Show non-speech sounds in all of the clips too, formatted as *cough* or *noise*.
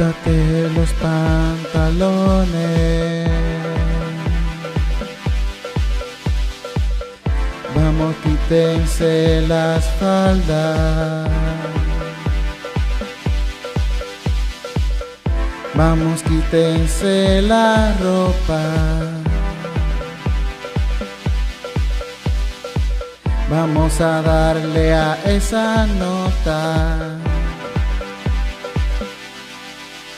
quítate los pantalones. Vamos, quítense las faldas. Vamos, quítense la ropa. Vamos a darle a esa nota.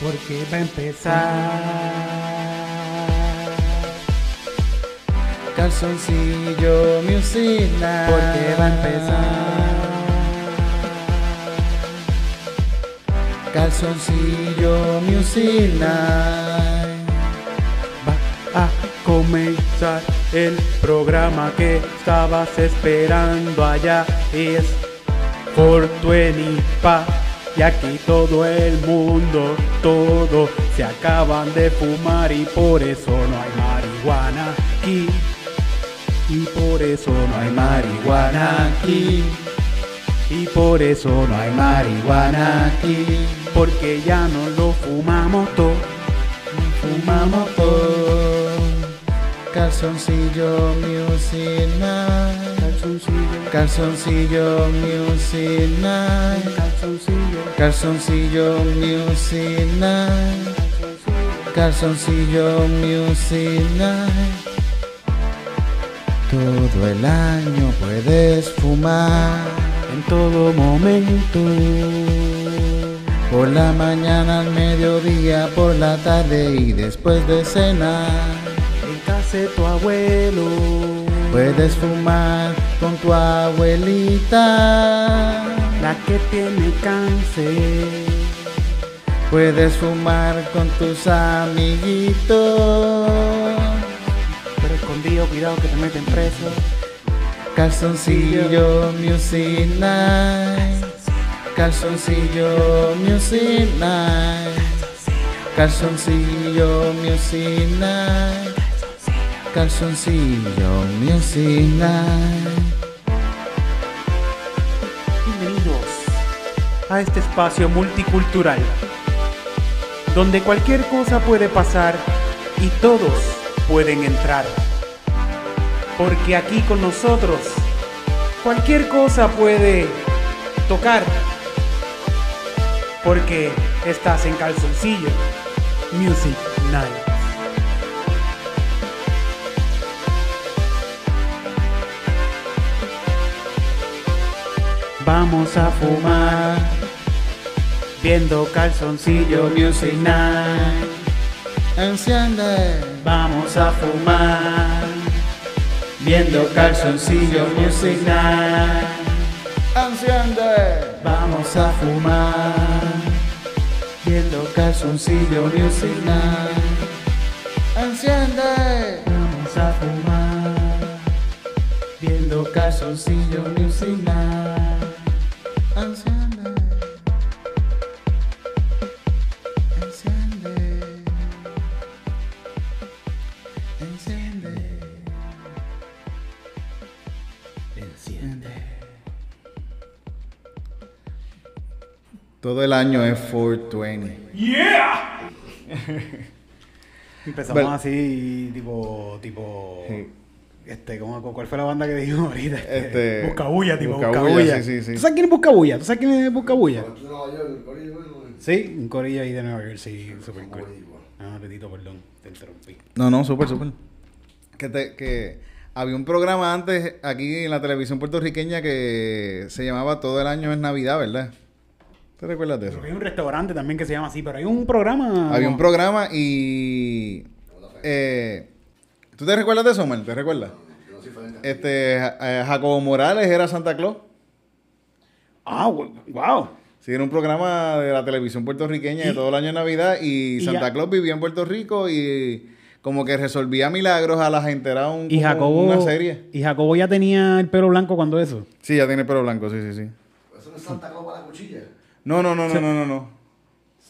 Porque va a empezar. Calzoncillo Music Night. Porque va a empezar. Calzoncillo Music. Va a comenzar el programa que estabas esperando allá. Es 420 pa. Y aquí todo el mundo, todo se acaban de fumar y por eso no hay marihuana aquí. Y por eso no hay marihuana aquí. Y por eso no hay marihuana aquí. Porque ya no lo fumamos todo. Fumamos todo. Calzoncillo Music Night. Calzoncillo, Calzoncillo Music Night. Calzoncillo, Calzoncillo Music Night. Calzoncillo Music Night. Todo el año puedes fumar. en todo momento. Por la mañana, al mediodía, por la tarde y después de cenar. En casa de tu abuelo. Puedes fumar con tu abuelita. La que tiene cáncer. Puedes fumar con tus amiguitos. Pero escondido, cuidado que te meten preso. Calzoncillo Music Night. Calzoncillo Music Night. Calzoncillo Music Night. Calzoncillo Music Night. A este espacio multicultural. Donde cualquier cosa puede pasar y todos pueden entrar. Porque aquí con nosotros cualquier cosa puede tocar. Porque estás en calzoncillo. Music Night. Vamos a fumar viendo calzoncillo Music Night. Enciende. Vamos a fumar viendo calzoncillo Music Night. Enciende. Vamos a fumar. Viendo calzoncillo Music Night. Enciende. Vamos a fumar Viendo calzoncillo Music Night. Todo el año es 420. *laughs* Empezamos Bueno. así, tipo, tipo, Sí. este, ¿cómo, ¿cuál fue la banda que dijimos *laughs* ahorita? Este, Buscabulla, tipo, Buscabulla, Buscabulla. sí, sí, sí. ¿Tú sabes quién es Buscabulla? ¿Tú sabes quién es Buscabulla? Sí, un corillo ahí de Nueva York, sí, super cool. Ah, Petito, perdón, te interrumpí. No, no, súper, súper. Que, te- que había un programa antes aquí en la televisión puertorriqueña que se llamaba Todo el año es Navidad, ¿verdad? ¿Te recuerdas de eso? Que hay un restaurante también que se llama así, pero hay un programa... Había un programa y... eh, ¿Tú te recuerdas de eso, Omar? ¿Te recuerdas? Yo no soy fan. Este, eh, Jacobo Morales era Santa Claus. Ah, wow. Sí, era un programa de la televisión puertorriqueña de todo el año de Navidad y, y Santa ya- Claus vivía en Puerto Rico y como que resolvía milagros a la gente. Era un, Y Jacobo... una serie. Y Jacobo ya tenía el pelo blanco cuando eso. Sí, ya tiene pelo blanco, sí, sí, sí. Eso no es Santa Claus para la cuchilla. No, no, no, no, no, no, no.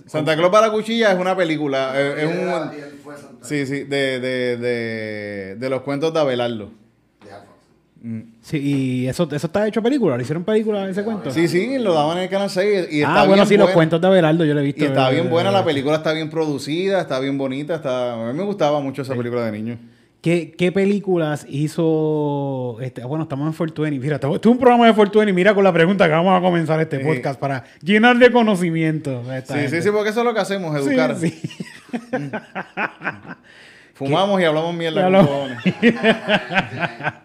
Santa Claus para la cuchilla es una película. eh, Es, un... Sí, sí, de, de, de, de los cuentos de Abelardo. Mm. Sí, y eso, eso está hecho película, le hicieron película ese cuento. Sí, sí, lo daban en el canal 6 y está ah, bueno, bien sí, los cuentos de Abelardo yo lo he visto. Y está bien buena, la Eh, película está bien producida, está bien bonita, está... A mí me gustaba mucho esa película de niño. ¿Qué, qué películas hizo? Este, bueno, estamos en 420. Mira, esto es un programa de 420. Mira con la pregunta que vamos a comenzar este Sí. podcast para llenar de conocimiento. a esta Sí, sí, gente. sí, porque eso es lo que hacemos, Sí, educar. sí. *laughs* Fumamos y hablamos mierda con. *laughs*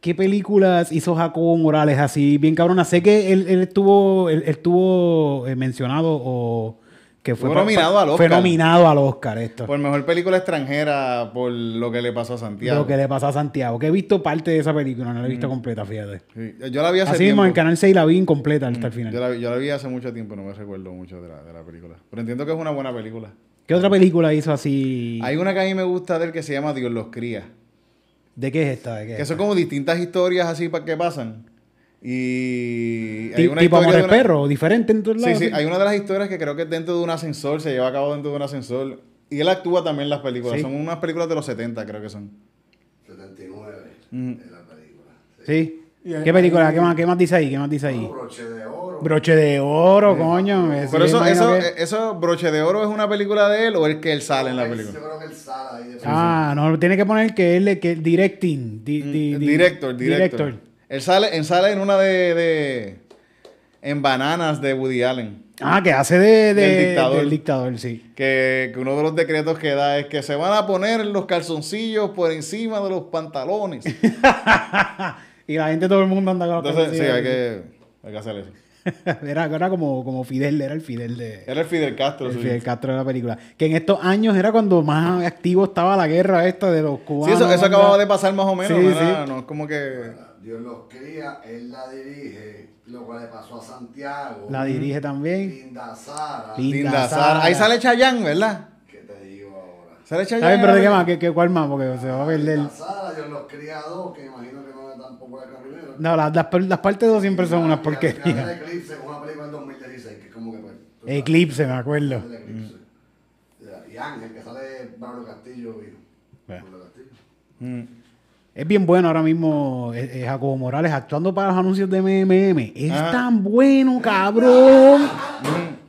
¿Qué películas hizo Jacobo Morales así bien cabrona? Sé que él, él estuvo, él, él estuvo eh, mencionado o que fue, Fue nominado al Fue Oscar. nominado al Oscar esto. Por mejor película extranjera por lo que le pasó a Santiago. Lo que le pasó a Santiago. Que he visto parte de esa película, no la he visto completa, fíjate. Sí, Yo la vi hace Así tiempo. mismo en Canal 6 la vi incompleta hasta el final. Yo la, vi- yo la vi hace mucho tiempo, no me recuerdo mucho de la, de la película. Pero entiendo que es una buena película. ¿Qué otra película hizo así? Hay una que a mí me gusta de él que se llama Dios los cría. ¿De qué es esta? ¿De qué es Que son como distintas historias así pa- que pasan. Y hay una tipo historia Amores de una- Perro, diferente en todos Sí, lados. sí, hay una de las historias que creo que es dentro de un ascensor, se lleva a cabo dentro de un ascensor. Y él actúa también en las películas. Sí. Son unas películas de los 70, creo que son. 79 Mm. es la película. Sí. ¿Qué película? ¿Qué más, ¿Qué más dice ahí? ¿Qué más dice ahí? Broche de oro. Broche de oro, coño. Pero eso, eso, que- eh, eso, Broche de Oro, ¿es una película de él o es que él sale en la Yo película? creo que él sale ahí de Ah, no, tiene que poner que él, que directing. di- di- di- director, director. Él sale, él sale en una de, de- En Bananas de Woody Allen. Ah, que hace de, de- Del dictador. del dictador, sí. Que, que uno de los decretos que da es que se van a poner los calzoncillos por encima de los pantalones. *laughs* y la gente, todo el mundo anda con los Entonces, sí, hay que, hay que hacer eso. *laughs* era, era como, como Fidel, era el Fidel de... Era el Fidel Castro. El sí. Fidel Castro de la película. Que en estos años era cuando más activo estaba la guerra esta de los Sí, cubanos. eso, eso ¿verdad? acababa de pasar más o menos. Sí, no, era- sí. no es como que... Dios los cría, él la dirige, lo cual le pasó a Santiago. La dirige también. Linda Sara. Linda Linda Sara. Sara. Ahí sale Chayanne, ¿verdad? ¿Qué te digo ahora? Sale Chayanne. bien, pero ¿de qué más? ¿Qué, qué, ¿Cuál más? Porque se va a perder. Linda Sara, Dios los cría dos, que imagino que no es tan popular que. No, las, las, las partes dos siempre son unas porquerías. el Eclipse, una película del 2016, que es como que... pues, sabes, Eclipse, me acuerdo. el Eclipse. Y Ángel, que sale Pablo Castillo y... Bueno. Pablo Castillo. Mm. Es bien bueno ahora mismo eh, eh, Jacobo Morales actuando para los anuncios de MMM. Es Ah. tan bueno, cabrón.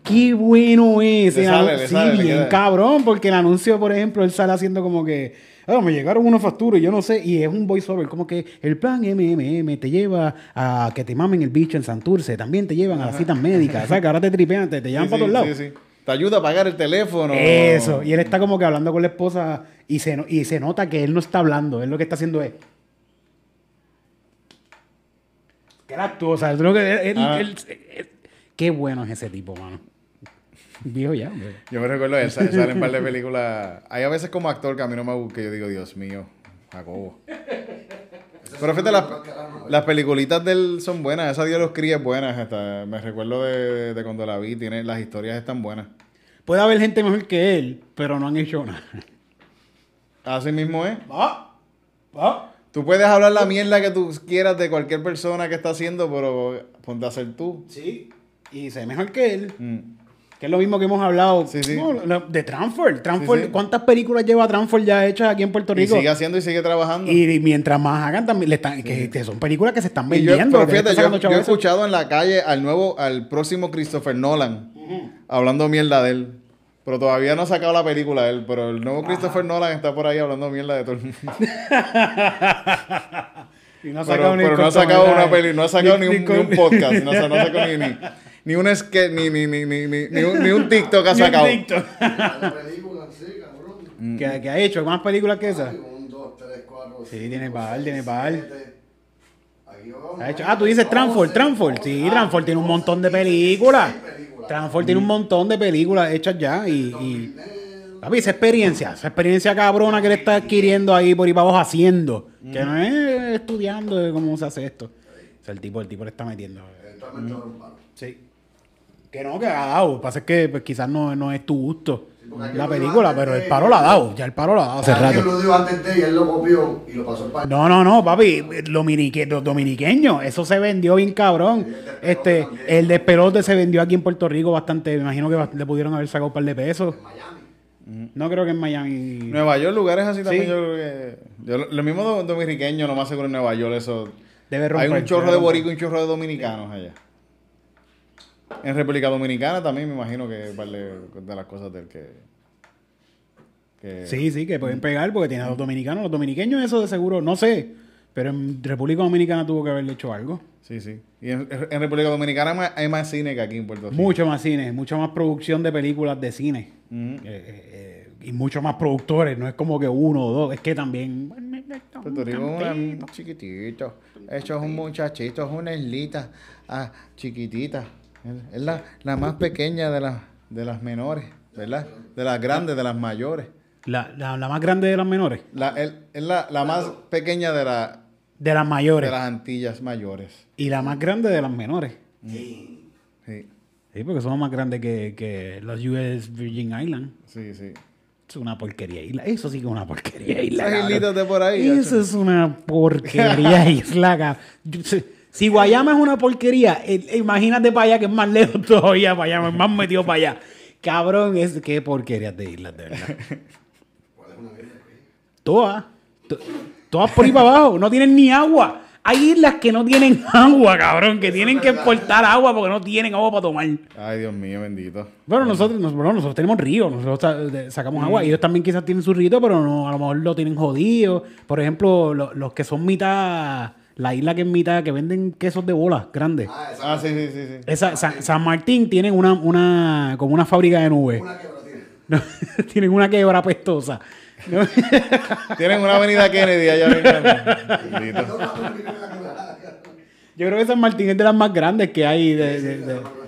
Qué bueno es. Le El sale, anu- le sí, sale, bien cabrón. Porque el anuncio, por ejemplo, él sale haciendo como que. "Ah, me llegaron unas facturas y yo no sé. Y es un voiceover. Como que el plan MMM te lleva a que te mamen el bicho en Santurce. También te llevan a las citas médicas. ¿Sabes? Que ahora te tripean, te, te llevan Sí, para sí, todos lados. sí, sí. Te ayuda a pagar el teléfono. Eso, y él está como que hablando con la esposa y se, y se nota que él no está hablando, él lo que está haciendo es... Que él actúa, o sea, que él- Ah. él- él- qué bueno es ese tipo, mano. Viejo ya, hombre. Yo me recuerdo él, sa- sale en un par de películas. Hay a veces como actor que a mí no me gusta, que yo digo, Dios mío, Jacobo. Pero fíjate, las, las peliculitas de él son buenas. Esa Dios los cría es buena. hasta me recuerdo de, de cuando la vi. Tiene, las historias están buenas. Puede haber gente mejor que él, pero no han hecho nada. Así mismo es. Ah, ah. Tú puedes hablar la mierda que tú quieras de cualquier persona que está haciendo, pero ponte a ser tú. Sí, y sé mejor que él. Mm. Que es lo mismo que hemos hablado Sí, sí. no, lo- de Sí, sí. ¿Cuántas películas lleva Transform ya hechas aquí en Puerto Y Rico? sigue haciendo y sigue trabajando. Y mientras más hagan, también le están, que, que son películas que se están Y yo, vendiendo. pero le fíjate, yo, yo he escuchado en la calle al nuevo, al próximo Christopher Nolan, hablando mierda de él. Pero todavía no ha sacado la película él, pero el nuevo Christopher Nolan está por ahí hablando mierda de todo el mundo. *laughs* Y no ha Pero, sacado ni pero no ha sacado una peli, no ha sacado ni, un, ni un con- *laughs* podcast, no ha sacado ni, ni, un sketch, ni, ni, ni, ni, ni, ni un, ni un TikTok ha *laughs* Ni un sacado. TikTok. Cabrón. ¿Qué, qué ha hecho? ¿Más películas que esas? Un, dos, tres, cuatro, Sí, cinco, tiene par, tiene par. Ha hecho- ¿no? Ah, tú dices Transform, Transform. Sí, Transform tiene un montón de películas. Transform tiene un montón de películas hechas ya y... y papi, esa experiencia, esa experiencia cabrona que le está adquiriendo ahí por ahí para abajo haciendo. Que no es estudiando de cómo se hace esto. O sea, el tipo, el tipo le está metiendo. Palo. Sí. Que no, que ha dado. Lo que pasa es que pues, quizás no, no es tu gusto la película, pero el de- paro la ha dado. Ya el paro la ha dado hace rato. lo dio antes de y él lo copió y lo pasó para No, no, no, papi. Los, minique- los dominiqueños, eso se vendió bien cabrón. Este, el despelote se vendió aquí en Puerto Rico bastante. Me imagino que le pudieron haber sacado un par de pesos. Miami. No creo que en Miami. Nueva York, lugares así también, Sí. yo creo que... Yo, lo- mismo do- dominiqueño, lo más seguro en Nueva York, eso... Debe Hay romper. un chorro debe de boricos y un chorro de dominicanos allá. En República Dominicana también me imagino que es de, las cosas del que... que- Sí, sí, que pueden pegar porque tiene a los dominicanos. Los dominiqueños, eso de seguro, no sé. Pero en República Dominicana tuvo que haberle hecho algo. Sí, sí. Y en, en República Dominicana hay más- cine que aquí en Puerto Rico. Mucho más cine, mucha más producción de películas de cine. Mm. Eh, eh, eh, y mucho más productores, no es como que uno o dos, es que también... Puerto Rico es una chiquitito. Eso es un muchachito, es una islita ah, chiquitita. Es la, la más pequeña de las, de las menores, ¿verdad? De las grandes, de las mayores. La, la, la más grande de las menores, La, el- es la, la más pequeña de, la, de las mayores. de las Antillas mayores. Y la más grande de las menores. Sí. Sí, Sí, porque son más grandes que, que los US Virgin Islands. sí, sí. Es una porquería isla. Eso sí que es una porquería isla. Esas islitas de por ahí. Eso es una porquería *laughs* isla. Yo Si Guayama es una porquería, eh, imagínate para allá que es más lejos *laughs* todavía para allá, más metido para allá. Cabrón, es qué porquería de islas, de verdad. ¿Cuál es una? Todas. To- Todas por ahí para abajo. No tienen ni agua. Hay islas que no tienen agua, cabrón, que tienen que exportar agua porque no tienen agua para tomar. Ay, Dios mío, bendito. Bueno, nosotros, nos- bueno, nosotros tenemos ríos, nosotros sacamos Mm. agua. Ellos también quizás tienen su río, pero no, a lo mejor lo tienen jodido. Por ejemplo, lo- los que son mitad, la isla que es mitad, que venden quesos de bolas grandes. Ah, esa Ah, sí, sí, sí. sí. Esa, San, San Martín tienen una, una, como una fábrica de nubes. una quebra tiene. ¿no? *laughs* tienen una quebra pestosa. ¿no? *laughs* Tienen una avenida Kennedy allá. Yo creo que San Martín es de las más grandes que hay. de- de- de-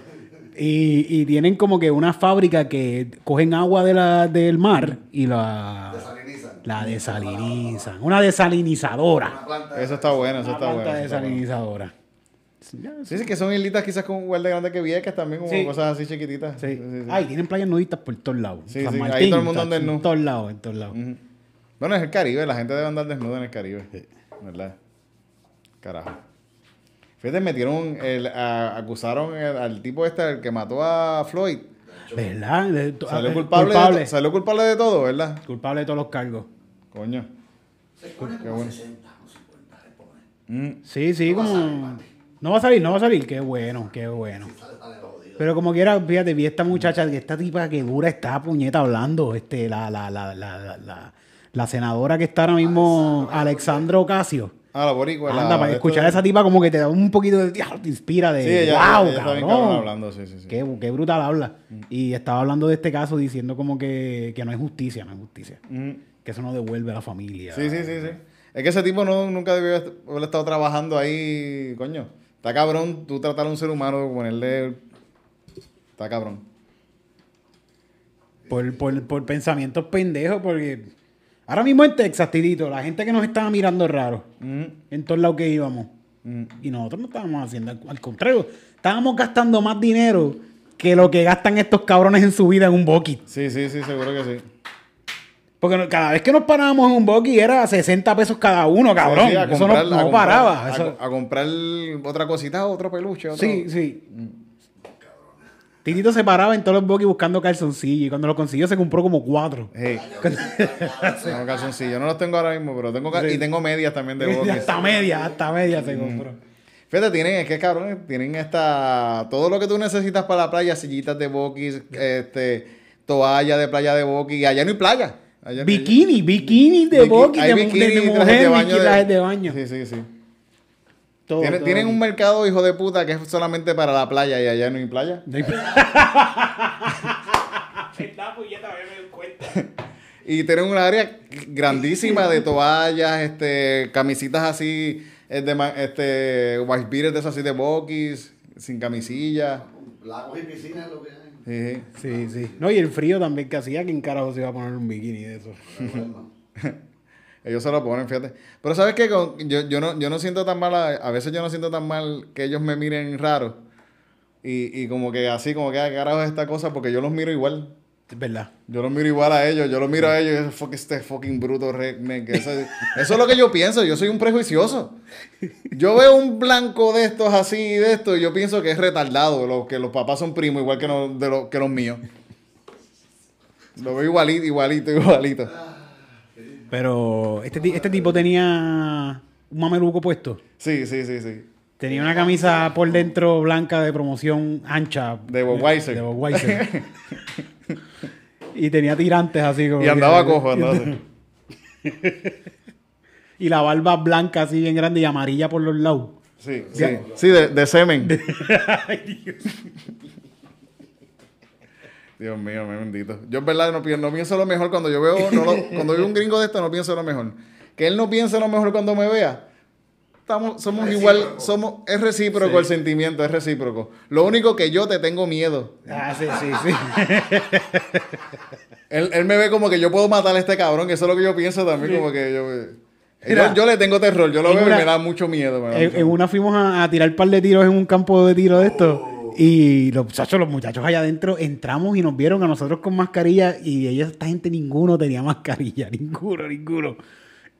y, y tienen como que una fábrica que cogen agua de la, del mar y la. La desalinizan. Una desalinizadora. Una. Eso está bueno, eso Una está bueno. bueno. desalinizadora. Sí, sí, que son islitas quizás como igual de grandes que Vieques también, como Sí. cosas así chiquititas. Sí. Sí, sí, sí. Ay, tienen playas nudistas por todos lados. Sí, San sí, ahí todo el mundo anda desnudo. En todos lados, en todos lados. Bueno, es el Caribe, la gente debe andar desnuda en el Caribe. ¿Verdad? Carajo. Fíjate, metieron, el, a- acusaron el- al tipo este, el que mató a Floyd. ¿Verdad? De- Salió culpable, culpable. De, to- salió culpable de todo, ¿verdad? Culpable de todos los cargos. Coño. Se pone Qué como bueno. 60 o 50, se pone. Mm. Sí, sí, No va a salir, como... papi. No va a salir, no va a salir. Qué bueno, qué bueno. Sale, sale. Pero como quiera, fíjate, vi esta muchacha, que esta tipa que dura está puñeta hablando, este, la, la, la, la, la, la, la senadora que está ahora mismo, Alexandra Ocasio. Ah, la boricua. la- Anda, para de escuchar a esa tipa como que te da un poquito de te inspira de Sí, ella, wow, ella está bien cabrón. cabrón hablando, sí, sí, sí. Qué, qué brutal habla. Y estaba hablando de este caso diciendo como que, que no es justicia, no es justicia. Mm. Que eso no devuelve a la familia. Sí, sí, sí, sí. Es que ese tipo no, nunca debió haber estado trabajando ahí, coño. Está cabrón tú tratar a un ser humano, ponerle... Está cabrón. Por, por, por pensamientos pendejos, porque ahora mismo en Texas, Tidito, la gente que nos estaba mirando raro, Mm, en todos lados que íbamos, mm. y nosotros no estábamos haciendo, al, contrario, estábamos gastando más dinero que lo que gastan estos cabrones en su vida en un boqui. Sí, sí, sí, seguro que sí. Porque no- cada vez que nos parábamos en un boqui era 60 pesos cada uno, cabrón. Sí, eso no, no a comprar- paraba. A, eso- a comprar otra cosita, otro peluche. Otro... sí, sí. Titito se paraba en todos los boquis buscando calzoncillos y cuando lo consiguió se compró como cuatro. Hey. *laughs* tengo calzoncillos. No los tengo ahora mismo, pero tengo cal- y tengo medias también de boquis. hasta media, hasta media se compró. Fíjate, tienen, es que cabrón, tienen esta, todo lo que tú necesitas para la playa, sillitas de boquis, este, toalla de playa de boquis, allá no hay playa. Allá no hay- Bikini, bikini de boqui, hay de, bikini, de, de mujer, de baño bikini, trajes de baño. Sí, sí, sí. Todo, Tienen, todo. tienen un mercado, hijo de puta, que es solamente para la playa y allá no hay playa. *laughs* *laughs* Y tienen un área grandísima de *laughs* toallas, este, camisitas así, eh, de, este, white beaters de esas así de boquis, sin camisilla. Lagos y piscinas es lo que hay. Sí, sí. Sí. No, y el frío también que hacía, ¿quién carajo se iba a poner un bikini de eso? *laughs* Ellos se lo ponen, fíjate. Pero sabes que yo, yo, no, yo no siento tan mal, a, a veces yo no siento tan mal que ellos me miren raro. Y, y como que así, como que "Ah, ¿qué carajo es esta cosa, porque yo los miro igual. Es verdad. Yo los miro igual a ellos, yo los miro a ellos y fuck este fucking bruto redneck. Eso, eso es lo que yo pienso, yo soy un prejuicioso. Yo veo un blanco de estos así, de estos, y yo pienso que es retardado, lo, que los papás son primos igual que, no- de lo- que los míos. Lo veo igualito, igualito, igualito. Pero este, este tipo tenía un mameluco puesto. Sí, sí, sí, sí. Tenía una camisa por dentro blanca de promoción ancha. De Budweiser. De. *laughs* y tenía tirantes así como. Y andaba cojo, andaba. *laughs* Y la barba blanca así bien grande y amarilla por los lados. Sí, sí. Sí, de, de semen. *laughs* Dios mío, me bendito. Yo en verdad no pienso, no pienso lo mejor cuando yo veo, no lo- cuando veo un gringo de esto, no pienso lo mejor. Que él no piense lo mejor cuando me vea. Estamos, somos igual, somos, es recíproco el sentimiento, es recíproco. Lo único que yo te tengo miedo. Ah, sí, sí, sí. *laughs* Él, él me ve como que yo puedo matar a este cabrón, que eso es lo que yo pienso también, como que yo, Mira, yo, yo le tengo terror, yo lo veo una- y me da mucho miedo. da en, mucho en una fuimos a, a tirar un par de tiros en un campo de tiro de esto. Y los muchachos, los muchachos allá adentro entramos y nos vieron a nosotros con mascarilla. Y ellos, esta gente, ninguno tenía mascarilla. *laughs* Ninguno, ninguno.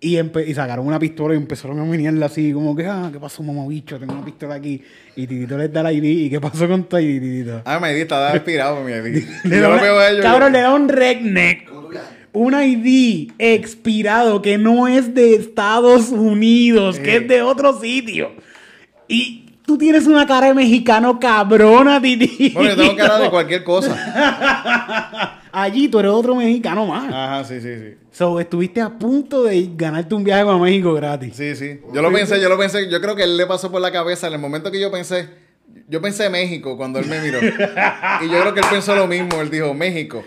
Y, empe- y sacaron una pistola y empezaron a mirarla así, como que, ah, ¿qué pasó, mamabicho? Tengo una pistola aquí. Y Titito les da la ID. ¿Y qué pasó con tu ID, Titito? Ah, mi ID está inspirado, mi ID. *laughs* Le yo lo una- veo a ellos. Cabrón, le da un redneck. Un ID expirado que no es de Estados Unidos, que es de otro sitio. Y tú tienes una cara de mexicano cabrona, Titi. Bueno, yo tengo cara de cualquier cosa. *laughs* Allí tú eres otro mexicano más. Ajá, sí, sí, sí. So, estuviste a punto de ganarte un viaje para México gratis. Sí, sí. Yo lo pensé, yo lo pensé. Yo creo que él le pasó por la cabeza en el momento que yo pensé. Yo pensé México cuando él me miró. *laughs* y yo creo que él pensó lo mismo. Él dijo, México.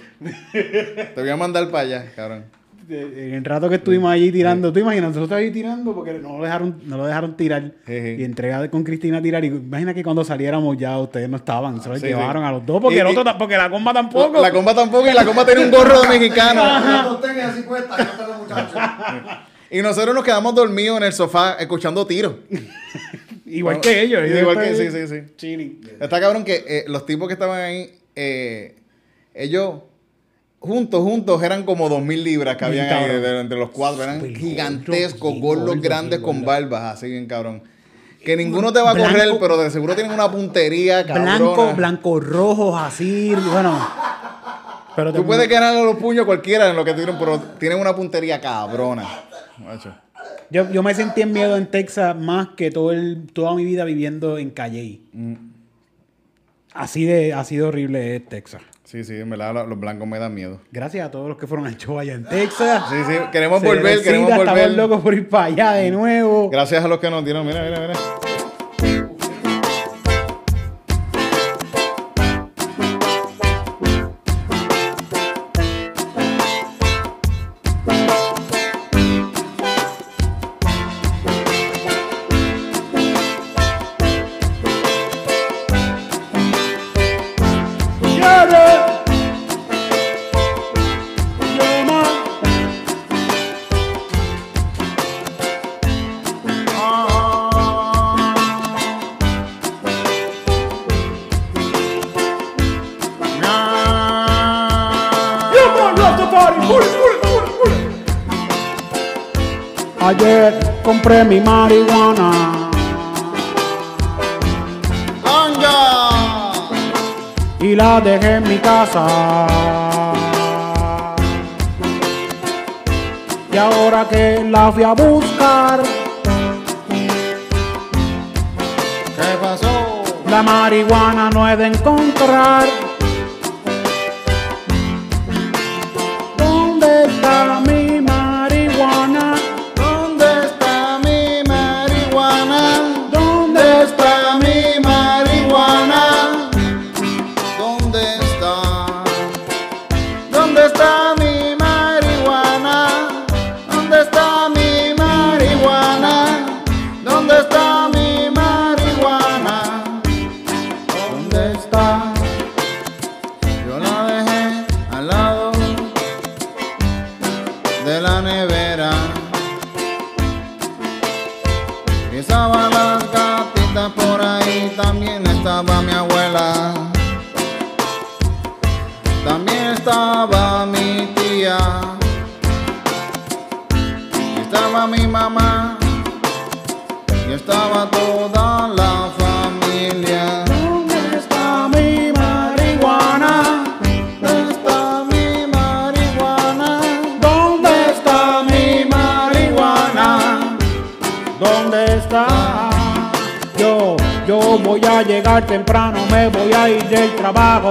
Te voy a mandar para allá, cabrón. En el rato que estuvimos allí tirando, ¿tú imaginas? Nosotros ahí tirando porque no lo dejaron, no lo dejaron tirar. Sí, sí. Y entrega con Cristina a tirar. Y imagina que cuando saliéramos ya ustedes no estaban. Se los Sí, llevaron sí. a los dos porque Y- el otro y- porque la comba tampoco. La comba tampoco y la comba tiene un gorro *laughs* de mexicano. Y nosotros nos quedamos dormidos en el sofá escuchando tiros. Igual que ellos. ellos Igual que, sí, sí, sí. Chilling. Está cabrón que eh, los tipos que estaban ahí, eh, ellos juntos, juntos eran como dos mil libras que habían ahí entre los cuatro. Eran gigantescos, gordos, grandes con barbas, así bien cabrón. Que ninguno te va a Blanco- correr, pero de seguro tienen una puntería, cabrona. Blanco, blanco, rojos, así. Bueno. Pero Tú puedes ganarle los puños a cualquiera en lo que tienen, pero tienen una puntería cabrona. Macho. yo, yo me sentí en miedo en Texas más que todo el, toda mi vida viviendo en Calle. Mm. Así de, así de horrible es Texas. Sí, sí, en verdad los blancos me dan miedo. Gracias a todos los que fueron al show allá en Texas. Sí, sí, queremos Se volver, necesita, queremos volver. Estamos locos por ir para allá de nuevo. Gracias a los que nos dieron, mira, mira, mira. Mi marihuana. Y la dejé en mi casa. Y ahora que la fui a buscar, ¿Qué pasó? la marihuana no he de encontrar.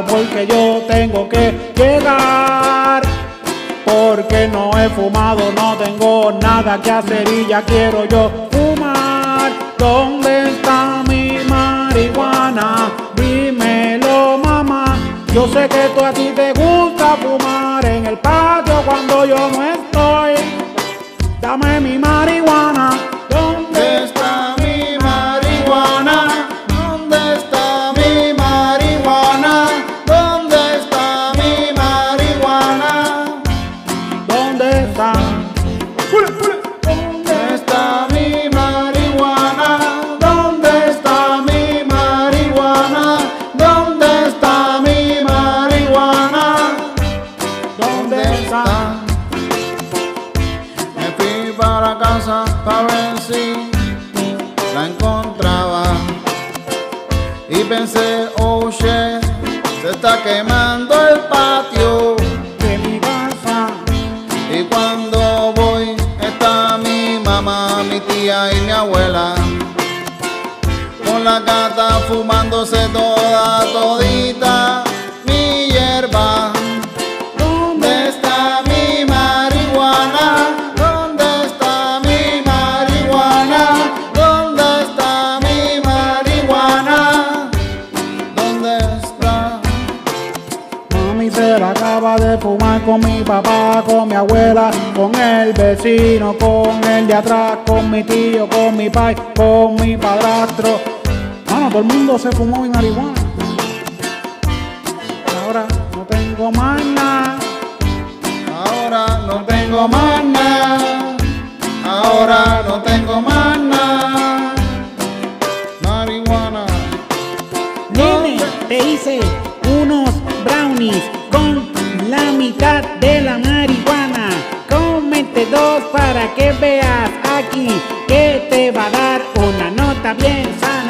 Porque yo tengo que llegar. Porque no he fumado, no tengo nada que hacer y ya quiero yo fumar. ¿Dónde está mi marihuana? Dímelo, mamá. Yo sé que tú a ti te gusta fumar en el patio cuando yo no estoy. Dame mi marihuana. Quemando el patio De mi casa. y cuando voy está mi mamá, mi tía y mi abuela con la gata fumándose toda papá, con mi abuela, con el vecino, con el de atrás, con mi tío, con mi pai, con mi padrastro. Mano, todo el mundo se fumó mi marihuana. Ahora no tengo más nada. Ahora no tengo más nada. Ahora no tengo más nada. Marihuana. Nene, te hice unos brownies la mitad de la marihuana. Cómete dos para que veas aquí que te va a dar una nota bien sana.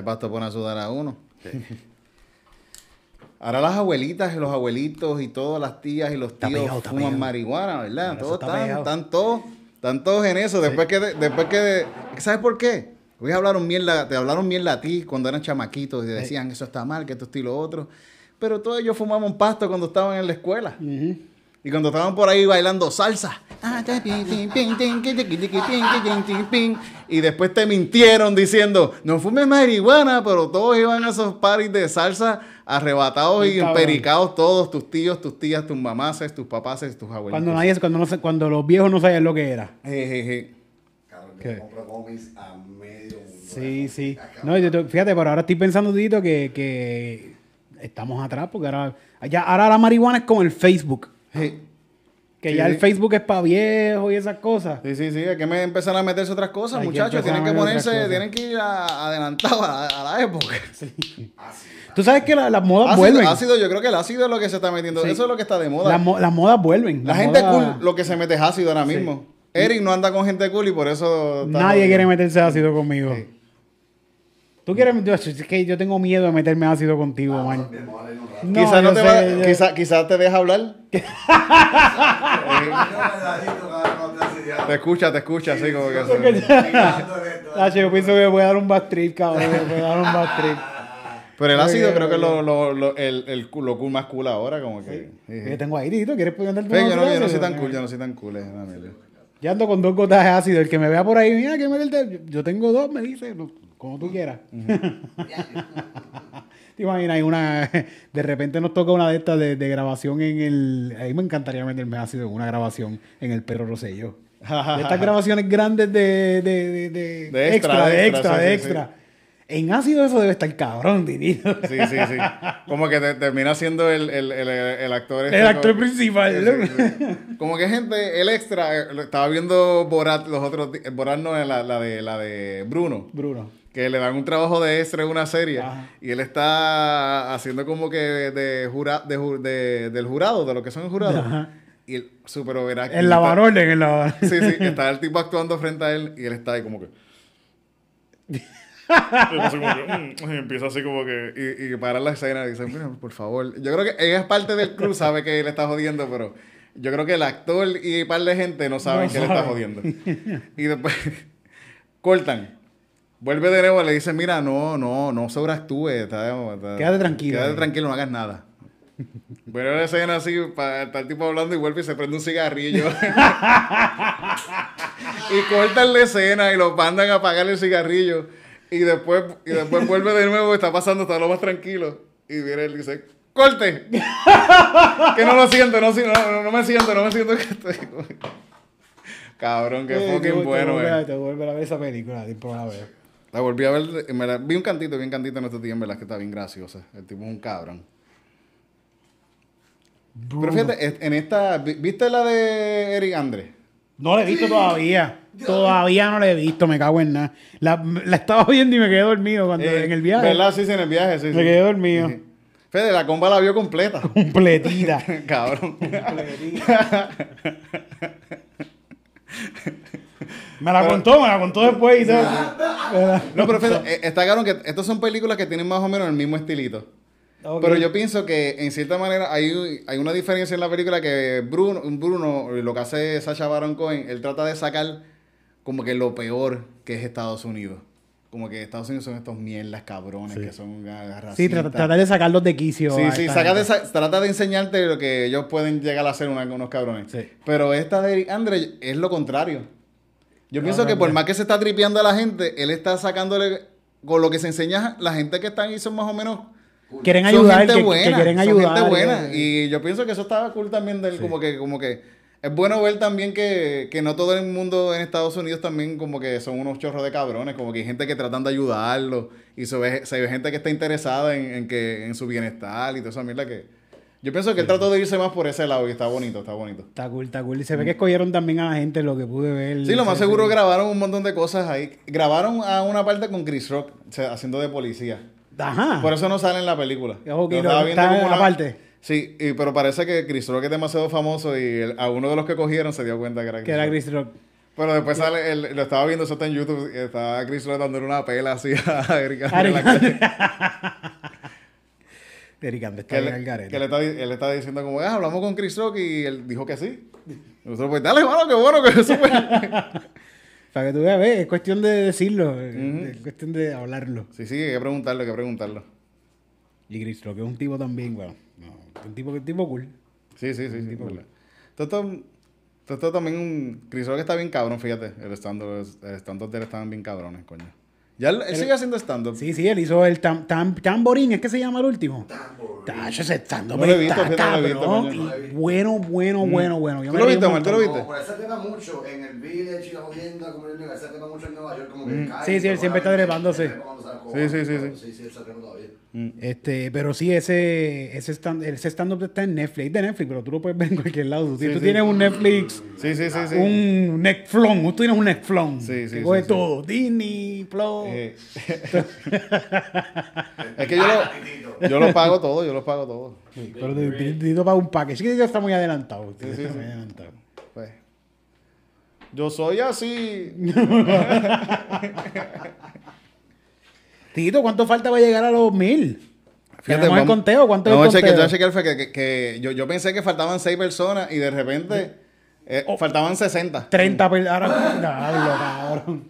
Ese pasto pone a sudar a uno. *laughs* Ahora las abuelitas y los abuelitos y todas las tías y los tíos pegado, fuman marihuana, ¿verdad? Todos está están, están todos, están todos en eso. Después que, de- después que, de- ¿sabes por qué? Hoy hablaron mierda, te hablaron mierda a ti cuando eran chamaquitos y decían eso está mal, que esto, esto y lo otro. Pero todos ellos fumaban pasto cuando estaban en la escuela. Y cuando estaban por ahí bailando salsa. Y después te mintieron diciendo, no fumes marihuana, pero todos iban a esos paris de salsa arrebatados y empericados todos, tus tíos, tus tías, tus mamases, tus papases, tus abuelitos. Cuando nadie, cuando no sé, cuando los viejos no sabían lo que era. Jejeje. Cabrón, ¿Qué? yo compro cómics a medio. Sí, sí. No, yo fíjate, pero ahora estoy pensando, Tito, que, que estamos atrás, porque ahora, ya, ahora la marihuana es como el Facebook. Sí. Que Sí, ya el sí. Facebook es para viejos y esas cosas. Sí, sí, sí, hay que me- empezar a meterse otras cosas, Hay muchachos. Tienen que ponerse, tienen que ir adelantados a, a la época. *laughs* Tú sabes que la- las modas Ácido, vuelven. ácido, yo creo que el ácido es lo que se está metiendo. Sí. Eso es lo que está de moda. Las, las modas vuelven. La gente cool, lo que se mete es ácido ahora mismo. Eric no anda con gente cool y por eso... Nadie quiere meterse ácido conmigo. Tú quieres, yo- es que yo tengo miedo de meterme ácido contigo, Vamos, man. No, quizás no yo te sé, va, yo- quizá- quizás te deja hablar. *laughs* Te escucha, te escucha, así como que... *laughs* Tacho, yo pienso que me voy a dar un bad trip, cabrón. Voy a dar un bad trip. *laughs* Pero el ácido creo que es lo, lo, lo, el, el, lo cool más cool ahora, como que... sí, sí. ¿Qué tengo ahí, Tito? ¿Quieres preguntar Fe, yo, no, yo no soy tan cool, yo no soy tan cool, mierda. Yo ando con dos gotas de ácido. El que me vea por ahí, mira, que me yo, yo tengo dos, me dice, como tú quieras. *laughs* ¿Te imaginas? Hay una, de repente nos toca una de estas de, de grabación en el... A mí me encantaría meterme ácido en una grabación en el Perro Rosselló. De estas grabaciones grandes de, de, de, de, De extra, de de extra, extra, de sí, extra. En ácido eso debe estar cabrón, Dinito. Sí, sí, sí. Como que te- termina siendo el, el, el, el actor. este El actor principal. Sí, sí, sí. Como que gente, el extra, estaba viendo Borat los otros Borat no, la, la, de, la de Bruno, Bruno. Que le dan un trabajo de extra en una serie Ajá. y él está haciendo como que de, jura, de, de- del jurado, de lo que son el jurado. Ajá. Y él súper verá El lavarorden, el lavarorden. Sí, sí, está el tipo actuando frente a él y él está ahí como que. *laughs* Y mm, y empieza así como que. Y, y para la escena y dice, mira, por favor. Yo creo que ella es parte del club, sabe que él está jodiendo, pero yo creo que el actor y un par de gente no saben No que él está jodiendo. Y después *laughs* cortan. Vuelve de nuevo y le dice, mira, no, no, no sobreactúe. está- está- Quédate tranquilo. Quédate tranquilo, no hagas nada. *laughs* Pero la escena así, para estar el tipo hablando y vuelve y se prende un cigarrillo. *laughs* *laughs* y cortan la escena y los mandan a apagar el cigarrillo. Y después, y después vuelve de nuevo, está pasando, está lo más tranquilo. Y viene él y dice, ¡corte! que no lo siento, no, no, no, me siento, no me siento que estoy... Cabrón, qué fucking bueno, a- eh. Te vuelve a ver esa película, tiempo a ver. La volví a ver, me la- vi un cantito, vi un cantito en estos días, en verdad que está bien graciosa. El tipo es un cabrón. Pero fíjate, en esta, vi- ¿viste la de Eric Andre? No la he visto todavía. Todavía no la he visto, me cago en nada. La, la estaba viendo y me quedé dormido cuando, Eh, en el viaje. ¿Verdad? Sí, sí, en el viaje, sí. Me sí. quedé dormido. Sí. Fede, la comba la vio completa. Completita. *laughs* cabrón. *laughs* Me la contó, me la contó después y todo. *laughs* No, pero Fede, eh, está claro que estas son películas que tienen más o menos el mismo estilito. Pero yo pienso que en cierta manera hay, hay una diferencia en la película que Bruno, Bruno, lo que hace Sacha Baron Cohen, él trata de sacar como que lo peor que es Estados Unidos. Como que Estados Unidos son estos mierdas cabrones que son racistas. Sí, trata, tratar de sacarlos de quicio. Sí, sí, saca de trata de enseñarte lo que ellos pueden llegar a hacer una- unos cabrones. Sí. Pero esta de Eric Andre es lo contrario. Yo pienso que no, por no. más que se está tripeando a la gente, él está sacándole con lo que se enseña, la gente que está ahí son más o menos Quieren son ayudar, gente que, que buena, quieren son ayudar. gente buena. eh. Y yo pienso que eso estaba cool también del, como que, como que es bueno ver también que, que no todo el mundo en Estados Unidos también como que son unos chorros de cabrones, como que hay gente que tratan de ayudarlo y se ve, se ve gente que está interesada en, en que, en su bienestar y toda esa mierda que yo pienso que él trató de irse más por ese lado y está bonito, está bonito. Está cool, está cool. Y se ve que escogieron también a la gente lo que pude ver. Sí, lo más seguro grabaron un montón de cosas ahí. Grabaron a una parte con Chris Rock, o sea, haciendo de policía. Ajá. Por eso no sale en la película. Lo lo- estaba viendo está como una- aparte. Sí, y- pero parece que Chris Rock es demasiado famoso y el- a uno de los que cogieron se dio cuenta que era Chris Que era Rock. Chris Rock. Pero después sale, el- lo estaba viendo eso está en YouTube, y estaba Chris Rock dándole una pela así a Eric Andre en la *laughs* Eric Andre está Que, bien al garete. que le está, él está diciendo como, ah, hablamos con Chris Rock y él dijo que sí. Nosotros pues, dale, mano, qué bueno que eso fue. *laughs* Para que tú veas, ve, es cuestión de decirlo, es cuestión de hablarlo. sí, sí, hay que preguntarlo, hay que preguntarlo. Y Chris Rock es un tipo también, bueno, no, un tipo, un tipo cool. Sí, sí, sí. sí verdad. Todo esto, todo esto también un... Chris Rock está bien cabrón, fíjate. El stand-up el stand-up de él estaban bien cabrones, coño. Ya él, él sigue haciendo stand-up. Sí, sí, él hizo el tam, tam, tamborín, ¿es que se llama el último? Tacho, ese stand-up No visto, está no visto, cabrón. y bueno, bueno, bueno, bueno. Yo ¿Tú me lo viste, Omar? ¿Tú lo viste? Por ese tema mucho en el Village y la jodienda, como él se tema mucho en Nueva York, como que Mm. cae, Sí, sí, él siempre está trepándose. Sí, sí, sí, sí. Sí, él trepa todavía. Este, pero sí, ese, ese stand, ese stand-up está en Netflix, es de Netflix, pero tú lo puedes ver en cualquier lado. Si Sí, tú sí. tienes un Netflix, Sí, sí, sí, sí. un Netflix, tú tienes un Netflix, Sí, sí, sí. todo, Disney, Plus. Eh, *laughs* es que yo lo, yo lo pago todo, yo lo pago todo. Sí, pero necesito para un package. Sí que ya está muy adelantado. sí, sí, está sí. muy adelantado. Pues, yo soy así. *laughs* Tito, ¿cuánto falta para llegar a los mil? Fíjate, Tenemos el vamos- conteo, ¿cuánto no, es el conteo? yo chequear fue que, que- que yo, yo pensé que faltaban seis personas y de repente eh, Oh. faltaban 60. 30 per- ahora cabrón.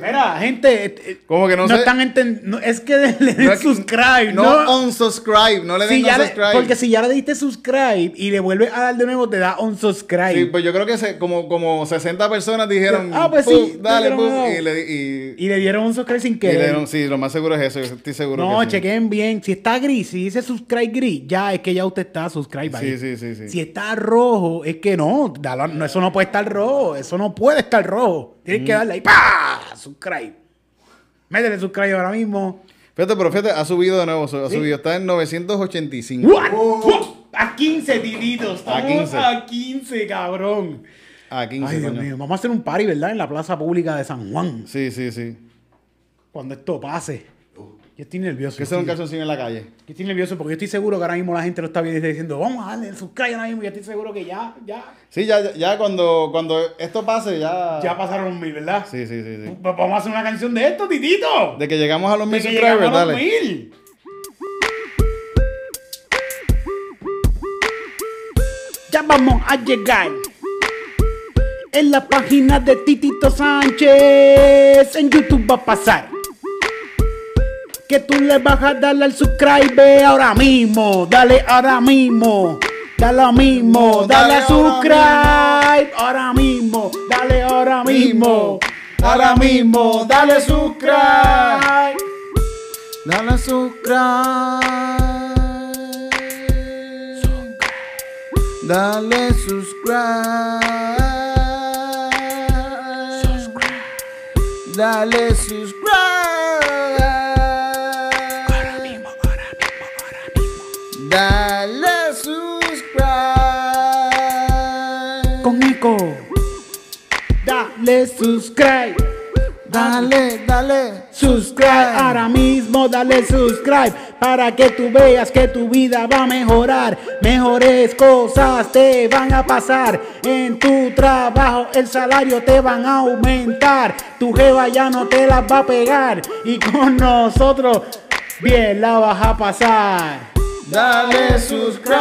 Mira, gente, eh, eh, Como que no sé- están entendiendo. es que le den No subscribe, No, no. unsubscribe, no le Si den ya le- unsubscribe. porque si ya le diste subscribe y le vuelves a dar de nuevo, te da unsubscribe. Sí, pues yo creo que se- como, como 60 personas dijeron, Ah, pues "Pum, sí, dale, dijeron, pum", no. y, le, y, y le dieron un subscribe sin y querer. le dieron, sí, lo más seguro es eso, yo estoy seguro No, que sí. chequen bien. Si está gris, si dice subscribe gris, ya es que ya usted está subscribe ahí. Sí, sí, sí, sí. Si está rojo, es que no, dale- no, eso no puede estar rojo. Eso no puede estar rojo. Tienes Mm. que darle ahí. ¡Pah! Subscribe. Métele subscribe ahora mismo. Fíjate, pero fíjate, ha subido de nuevo, ha Sí. subido, está en 985. What? What? A 15, tititos. A Estamos 15. A 15, cabrón. A 15, Ay, Dios mío. Vamos a hacer un party, ¿verdad? En la plaza pública de San Juan. Sí, sí, sí. Cuando esto pase. Yo estoy nervioso. Que sea un calzoncillo en la calle. Yo estoy nervioso porque yo estoy seguro que ahora mismo la gente lo está viendo y está diciendo, vamos a darle el subscribe ahora mismo. Yo estoy seguro que ya, ya, Sí, ya, ya- ya cuando, cuando esto pase, ya. ya pasaron los mil, ¿verdad? Sí, sí, sí, sí. Vamos a hacer una canción de esto, titito. De que llegamos a los mil subscribers, a los mil. Ya vamos a llegar. En la página de Titito Sánchez. En YouTube va a pasar. Que tú le vas a darle al subscribe ahora mismo. Dale ahora mismo. Dale ahora mismo. Dale a Dale subscribe ahora mismo. Dale ahora mismo. Ahora mismo. Dale subscribe. Dale subscribe. Dale subscribe. Dale subscribe. Dale subscribe. Dale, dale. Subscribe ahora mismo, dale subscribe para que tú veas que tu vida va a mejorar. Mejores cosas te van a pasar en tu trabajo, el salario te van a aumentar. Tu jeva ya no te las va a pegar y con nosotros bien la vas a pasar. Dale subscribe.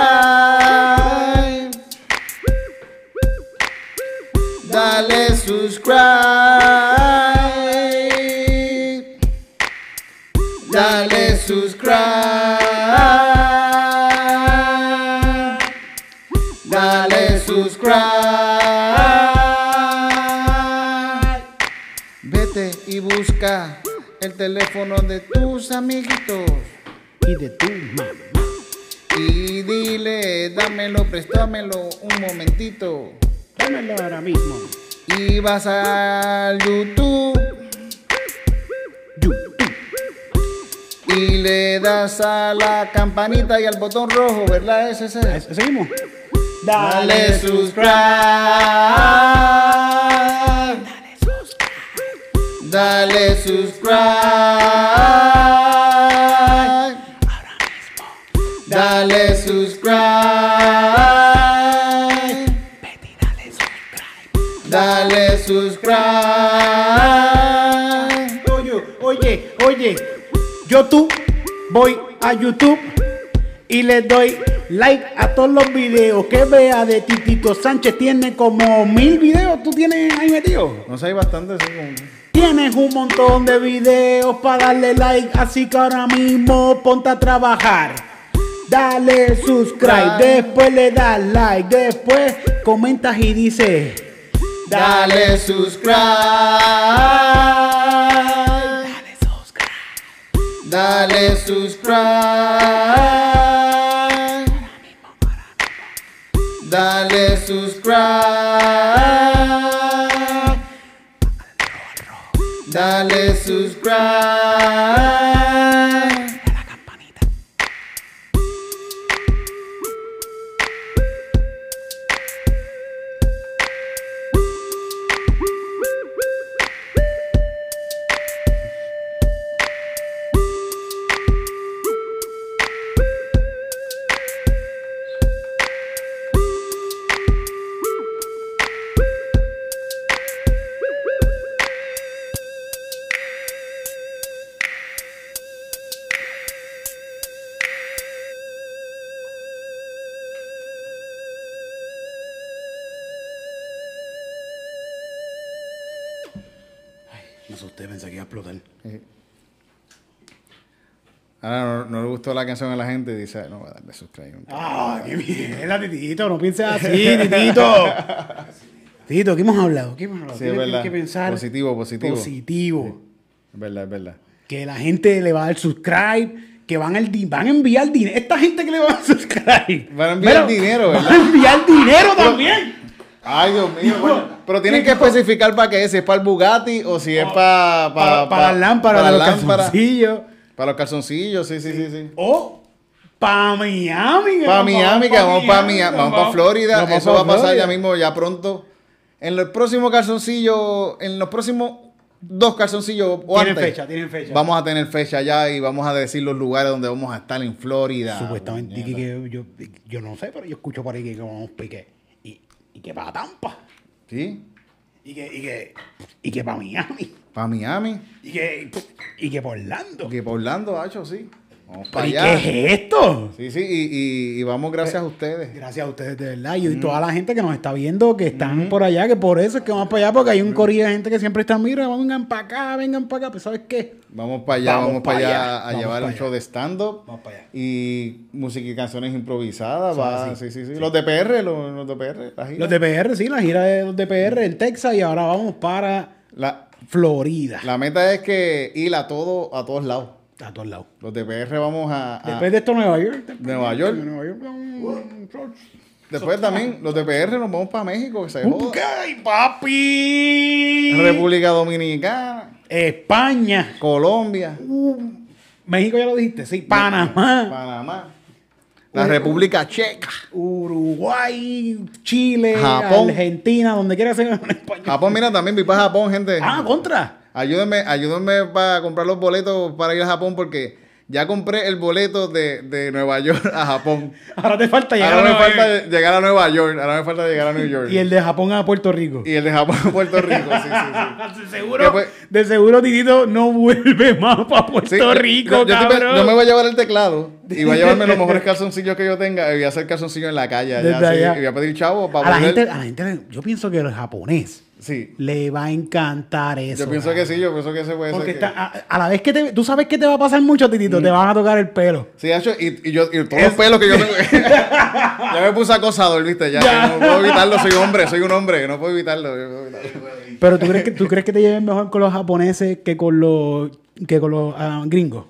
Dale subscribe. Dale subscribe. Dale subscribe. Vete y busca el teléfono de tus amiguitos. Y de tu mamá. Y dile, dámelo, préstamelo un momentito. Ahora mismo. Y vas al YouTube YouTube. y le das a la campanita y al botón rojo, ¿verdad? Ese es ese. Seguimos. Dale subscribe. Dale subscribe. Dale subscribe. Dale subscribe. Oye, oye, oye, yo tú voy a YouTube y le doy like a todos los videos que vea de Titito Sánchez. Tiene como mil videos, tú tienes ahí metido. No sé, hay bastante. sí, como- Tienes un montón de videos para darle like, así que ahora mismo ponte a trabajar. Dale subscribe, después le das like, después comentas y dices. Dale subscribe. Dale subscribe. Dale subscribe. Dale subscribe. Ahora no, no le gustó la canción a la gente y dice, no, voy a darle subscribe. Ah, qué mierda, Titito. No pienses así, *laughs* Titito. Tito, ¿qué hemos hablado? ¿Qué hemos hablado? Sí, es Tienes verdad. que pensar Positivo, positivo. positivo. Es verdad, es verdad. Que la gente le va a dar subscribe, que van, al van a enviar dinero. Esta gente que le va a dar subscribe. Van a enviar dinero, Van ¿verdad? a enviar dinero también. Ay, Dios mío. bueno, pero tienen que especificar para qué, si es para el Bugatti o si es para... Para, para las lámparas, para de las los lámparas. calzoncillos. Para los calzoncillos, sí, sí, sí, sí. O para Miami. que Para Miami, que vamos para Miami, vamos para Florida. vamos Eso va a pasar ya mismo, ya pronto. En los próximos calzoncillos, en los próximos dos calzoncillos o Tienen antes, fecha, tienen fecha. Vamos a tener fecha ya y vamos a decir los lugares donde vamos a estar en Florida. Supuestamente, que yo, yo no sé, pero yo escucho por ahí que vamos pique. Y, y que para Tampa. Sí, Y que, y que, y que para Miami. Para Miami. Y que, y que para Orlando. Que para Orlando, hacho, sí. Vamos ¿Pero para ¿Y allá. qué es esto? Sí, sí, y, y- y vamos gracias a ustedes. Gracias a ustedes, de verdad. Y toda la gente que nos está viendo, que están por allá, que por eso es que vamos para allá, porque hay un corillo de gente que siempre está, mira, vengan para acá, vengan para acá. Pues, ¿sabes qué? Vamos para allá, Vamos vamos, pa' para allá, allá, a vamos llevar un allá. show de stand-up. Vamos para allá. Y música y canciones improvisadas. Va, así. sí, sí, sí, Los de PR, los, los de PR. la gira. Los de PR, sí, la gira de los de PR en Texas y ahora vamos para La, Florida. la meta es que ir a todo, a todos lados. A todos lados. Los de PR vamos a. a- Después de esto, Nueva York. Nueva York. Nueva York. después también, los de PR nos vamos para México, que se joda. ¡Ay, papi! República Dominicana, España. Colombia, México ya lo dijiste, sí. Panamá. Panamá, la República Checa, Uruguay, Chile, Japón. Argentina, donde quiera ser en España. Japón, mira, también vi para Japón, gente. Ah, contra. Ayúdenme, ayúdenme para comprar los boletos para ir a Japón porque ya compré el boleto de, de Nueva York a Japón. *laughs* Ahora te falta llegar Ahora a me Nueva falta York. llegar a Nueva York. Ahora me falta llegar a New York. *laughs* Y el de Japón a Puerto Rico. Y el de Japón a Puerto Rico, sí, sí, sí. *laughs* De seguro, seguro Titito no vuelve más para Puerto Sí, Rico, yo, yo estoy cabrón. yo me voy a llevar el teclado y voy a llevarme los mejores calzoncillos que yo tenga y voy a hacer calzoncillos en la calle allá, Desde allá. y voy a pedir chavo a para la, volver. gente, a la gente, yo pienso que el japonés Sí, le va a encantar eso. yo pienso que sí, yo pienso que se puede Porque ser. a, a la vez que te, tú sabes que te va a pasar mucho, Titito, te van a tocar el pelo. Sí, hacho, y, y yo, y todos los pelos que yo *laughs* tengo. *laughs* ya me puse acosador, ¿viste? Ya, Ya. no puedo evitarlo, soy hombre, soy un hombre, no puedo evitarlo. yo puedo evitarlo. Pero tú crees que tú crees que te lleven mejor con los japoneses que con los que con los ah, gringos.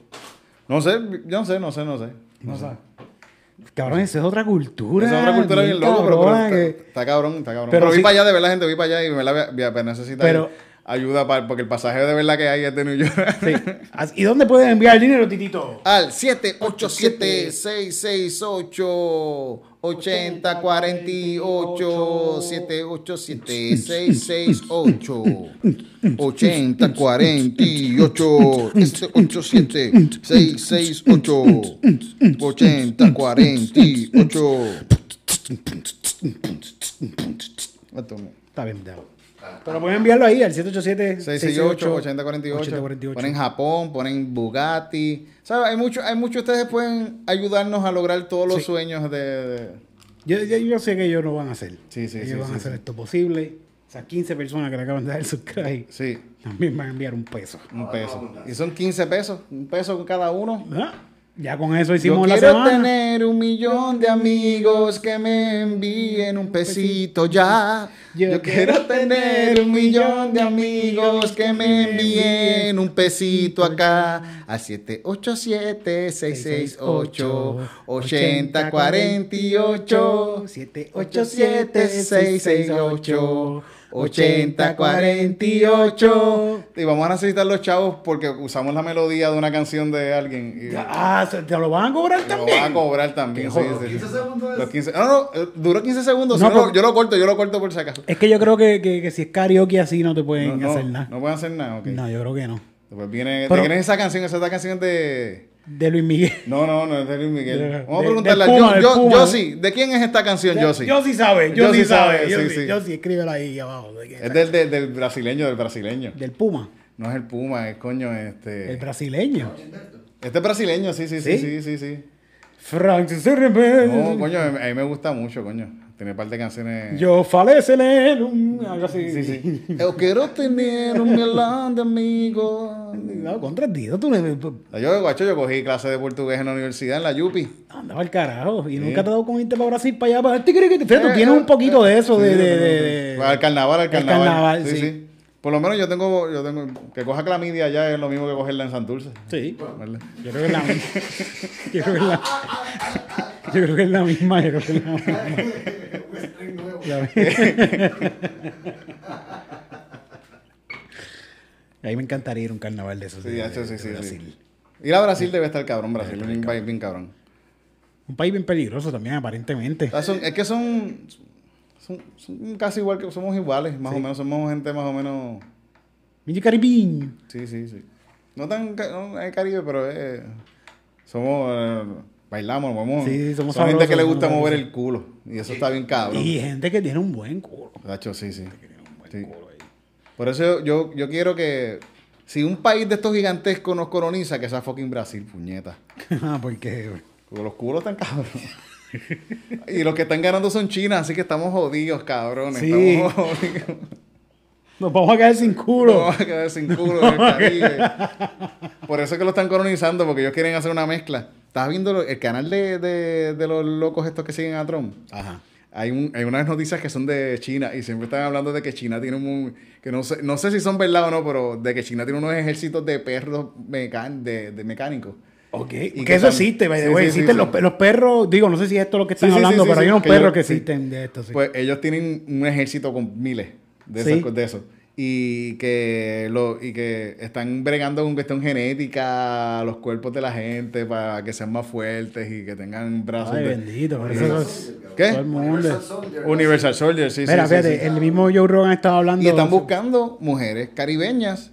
No sé, yo no sé, no sé, no sé. No sabes. Cabrón, esa es otra cultura. Esa es otra cultura bien loco, pero, está, cabrón, está cabrón. Pero Pero, vi para allá, de verdad, gente, vi para allá y me la voy a- voy a- voy a necesitar Pero- ayuda para, porque el pasaje de verdad que hay es de New York. *laughs* Sí. ¿Y dónde pueden enviar el dinero, Titito? Al 787-668-8048. 787-668-8048. 787-668-8048. Está bien, déjalo. Pero pueden enviarlo ahí al 787 668 8048 8048. Ponen Japón, ponen Bugatti. ¿Sabes? Hay mucho, hay mucho. Ustedes pueden ayudarnos a lograr todos los Sí. sueños de. de- Yo, yo, yo sé que ellos lo van a hacer. Sí, sí, ellos sí, van sí, a hacer sí. esto posible. O sea, 15 personas que le acaban de dar el subscribe Sí, también van a enviar un peso. un peso. Y son 15 pesos. Un peso cada uno. ¿Ah? Ya con eso Yo hicimos la quiero semana. tener un millón de amigos que me envíen un pesito ya. Yo Yo, quiero tener un millón de amigos que me envíen un pesito acá. A 787-668-8048. 787-668-8048. Y vamos a necesitar los chavos porque usamos la melodía de una canción de alguien. Y Ah, ¿se- ¿te lo van a cobrar lo también? van a cobrar también. Sí, jodo. sí, sí. 15 segundos Los es. 15 no, no, eh, duró 15 segundos. No, yo lo corto, yo lo corto por si acaso. Es que yo creo que, que, que si es karaoke así no te pueden no, hacer nada. no pueden hacer nada, ok. No, yo creo que no. Después viene. Pero- ¿De quién es esa canción? Esa esa canción es de. De Luis Miguel. No, no, no es de Luis Miguel. De- Vamos a preguntarle a yo, yo, sí. ¿De quién es esta canción? Yo sí. Yo sí sabe, yo Yo sí sí sabe. sabe, Yo sí, yo sí, escríbela ahí abajo. de Es del, del, del brasileño, del brasileño. Del Puma, No es el Puma, es coño el este. brasileño. Este es brasileño, sí, sí, ¿Sí? sí, sí, sí. Francis. No, coño, a mí me gusta mucho, coño. Tiene un par de canciones. Yo falece un algo así. Sí, sí. Yo quiero tener un milán de amigos. No, tú no Yo, guacho, yo cogí clase de portugués en la universidad, en la Yupi. andaba al carajo. Y nunca te ha dado con irte para Brasil, para allá, para Fíjate, tú tienes un poquito de eso, de, Sí, de, de- no. Al carnaval, al El carnaval. carnaval, sí, sí. sí. Por lo menos yo tengo, yo tengo, que coja clamidia allá es lo mismo que cogerla en Santurce. Sí. ¿verdad? Yo creo que la. Yo creo que es la, *laughs* yo creo que es la misma. Yo creo que es la misma. Western nuevo. La misma. A mí me encantaría ir a un carnaval de esos. Sí, de- hacho, de- sí, de sí, Brasil. sí. Ir a Brasil debe estar cabrón, Brasil es un país bien cabrón. Un país bien peligroso también, aparentemente. O sea, son- es que son, son, son casi igual que somos iguales, más o menos, somos gente más o menos, Mini Caribín. sí, sí, sí. No tan no, el Caribe, pero eh, somos, eh, bailamos, movemos. Sí, somos son gente que le gusta mover el culo, y eso está bien cabrón. Y gente que tiene un buen culo. Hacho, sí, sí. buen Sí. culo ahí. Por eso yo, yo quiero que, si un país de estos gigantescos nos coloniza, que sea fucking Brasil, puñeta. *laughs* Ah, Porque Porque los culos están cabrones. *laughs* y los que están ganando son China, así que estamos jodidos, cabrones. Sí. Estamos jodidos. *laughs* nos vamos a quedar sin Nos culo. vamos a quedar sin culo en el Caribe. Por eso es que lo están colonizando, porque ellos quieren hacer una mezcla. ¿Estás viendo el canal de, de, de los locos estos que siguen a Trump? Ajá. Hay, un, hay unas noticias que son de China y siempre están hablando de que China tiene un... que no sé, no sé si son verdad o no, pero de que China tiene unos ejércitos de perros mecan, de, de mecánicos. Ok. Y que eso existe, by the sí, way. sí, sí, existen sí. Los, pe- los perros, digo, no sé si esto es lo que están Sí, sí, sí, hablando, sí, pero sí, hay unos perros que sí. existen de esto, sí. Pues ellos tienen un ejército con miles de, Sí. esas- de eso. Y que, lo, y que están bregando con cuestión genética los cuerpos de la gente para que sean más fuertes y que tengan brazos. Ay, de- bendito. eso es- ¿Qué? Todo el mundo. Universal Soldier. Universal Soldier, sí, Mira, sí, fíjate, sí. el mismo Joe Rogan estaba hablando. Y están buscando mujeres caribeñas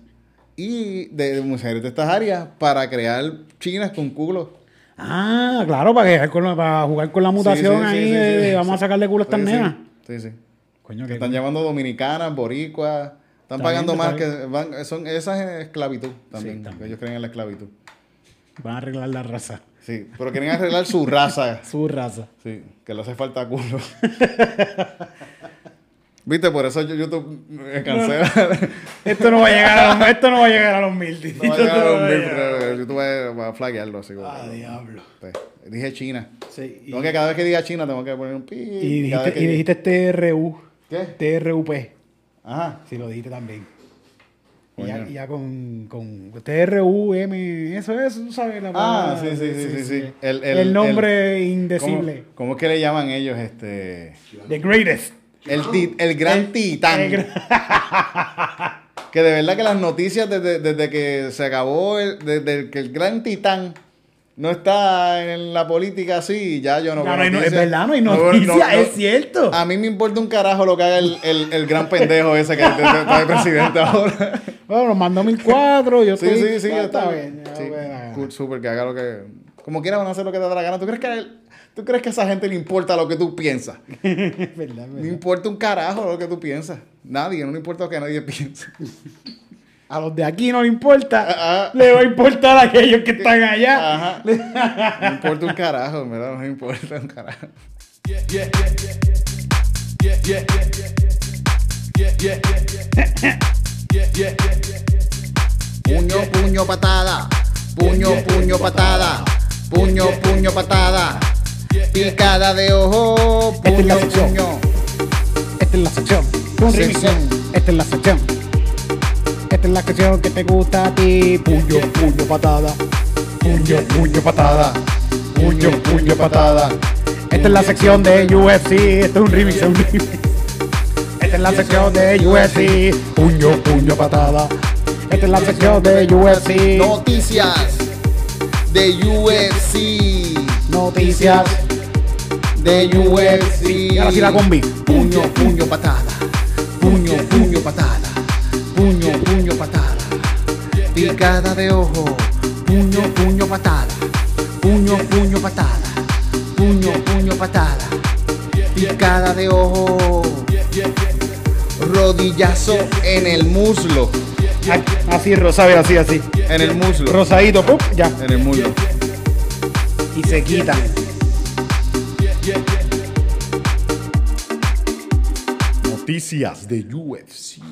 y de, de mujeres de estas áreas para crear chinas con culo. Ah, claro, para, que- para jugar con la mutación Sí, sí, sí, ahí. sí, de- sí. vamos a sacarle culo a estas Sí, sí. nenas. Sí, sí. Coño, que están llamando dominicanas, boricuas. Están Está pagando bien, más que van, son esa es esclavitud también, también. que ellos creen en la esclavitud. van a arreglar la raza. Sí, pero quieren arreglar su raza. *laughs* Su raza. Sí, que le hace falta culo. *laughs* Viste, por eso yo- YouTube me cancela. *laughs* Esto no va a llegar a los, esto no va a llegar a los mil. No va a llegar a los mil, pero YouTube va a flaguearlo así. como- Ah, diablo. Pues, dije China. Sí, y, Tengo que cada vez que diga China tengo que poner un pi. y dijiste, y dijiste TRU. ¿Qué? TRUP. Ajá. Si lo dijiste también. Y ya, ya con, con TRUM, eso es, tú sabes la Ah, palabra. sí, sí, sí, sí, sí. El, El- el- nombre ¿Cómo, indecible. cómo es que le llaman ellos? Este. The greatest. El, el gran titán. el gran- *laughs* Que de verdad que las noticias desde, desde que se acabó, el, desde que el gran titán no está en la política así, ya yo no No, es verdad, no hay noticia, no- es cierto. A mí me importa un carajo lo que haga el, el, el gran pendejo ese que está de presidente ahora. *laughs* Bueno, nos mandó 1004, yo Sí, estoy... sí, sí, Ah, está bien. Sí, cool, súper, que haga lo que... Como quiera van a hacer lo que te da la gana. ¿Tú crees que a él- ¿Tú crees que a esa gente le importa lo que tú piensas? *laughs* Verdad, es No verdad. importa un carajo lo que tú piensas. Nadie, no le importa lo que nadie piense. *laughs* A los de aquí no le importa, Ah, ah. le va a importar a aquellos que están allá. Ajá. No importa un carajo, verdad, no importa un carajo. Puño, puño, patada. Puño, puño, patada. Puño, puño, patada. Picada de ojo. Esta es la Puño, sección. puño. Esta es la sección. Un remix. Sección. Esta es la sección. Esta es la sección que te gusta a ti. Puño, puño, patada. Puño, puño, patada. Puño, puño, patada. Esta es la sección de UFC. Esto es un remix, es un remix. Esta es la sección de UFC. Puño, puño, patada. Esta es la sección de UFC. Noticias de UFC. Noticias. De UFC. Y ahora sí la combi. Puño, puño, patada. Puño, puño, patada. Puño, puño, patada. Picada de ojo. Puño, puño, patada. Puño, puño, patada. Puño, puño, patada. Picada de ojo. Rodillazo en el muslo. Así, rosado, así, así. En el muslo. Rosadito, ¡pum! ya. En el muslo. Y se quitan. Noticias de UFC.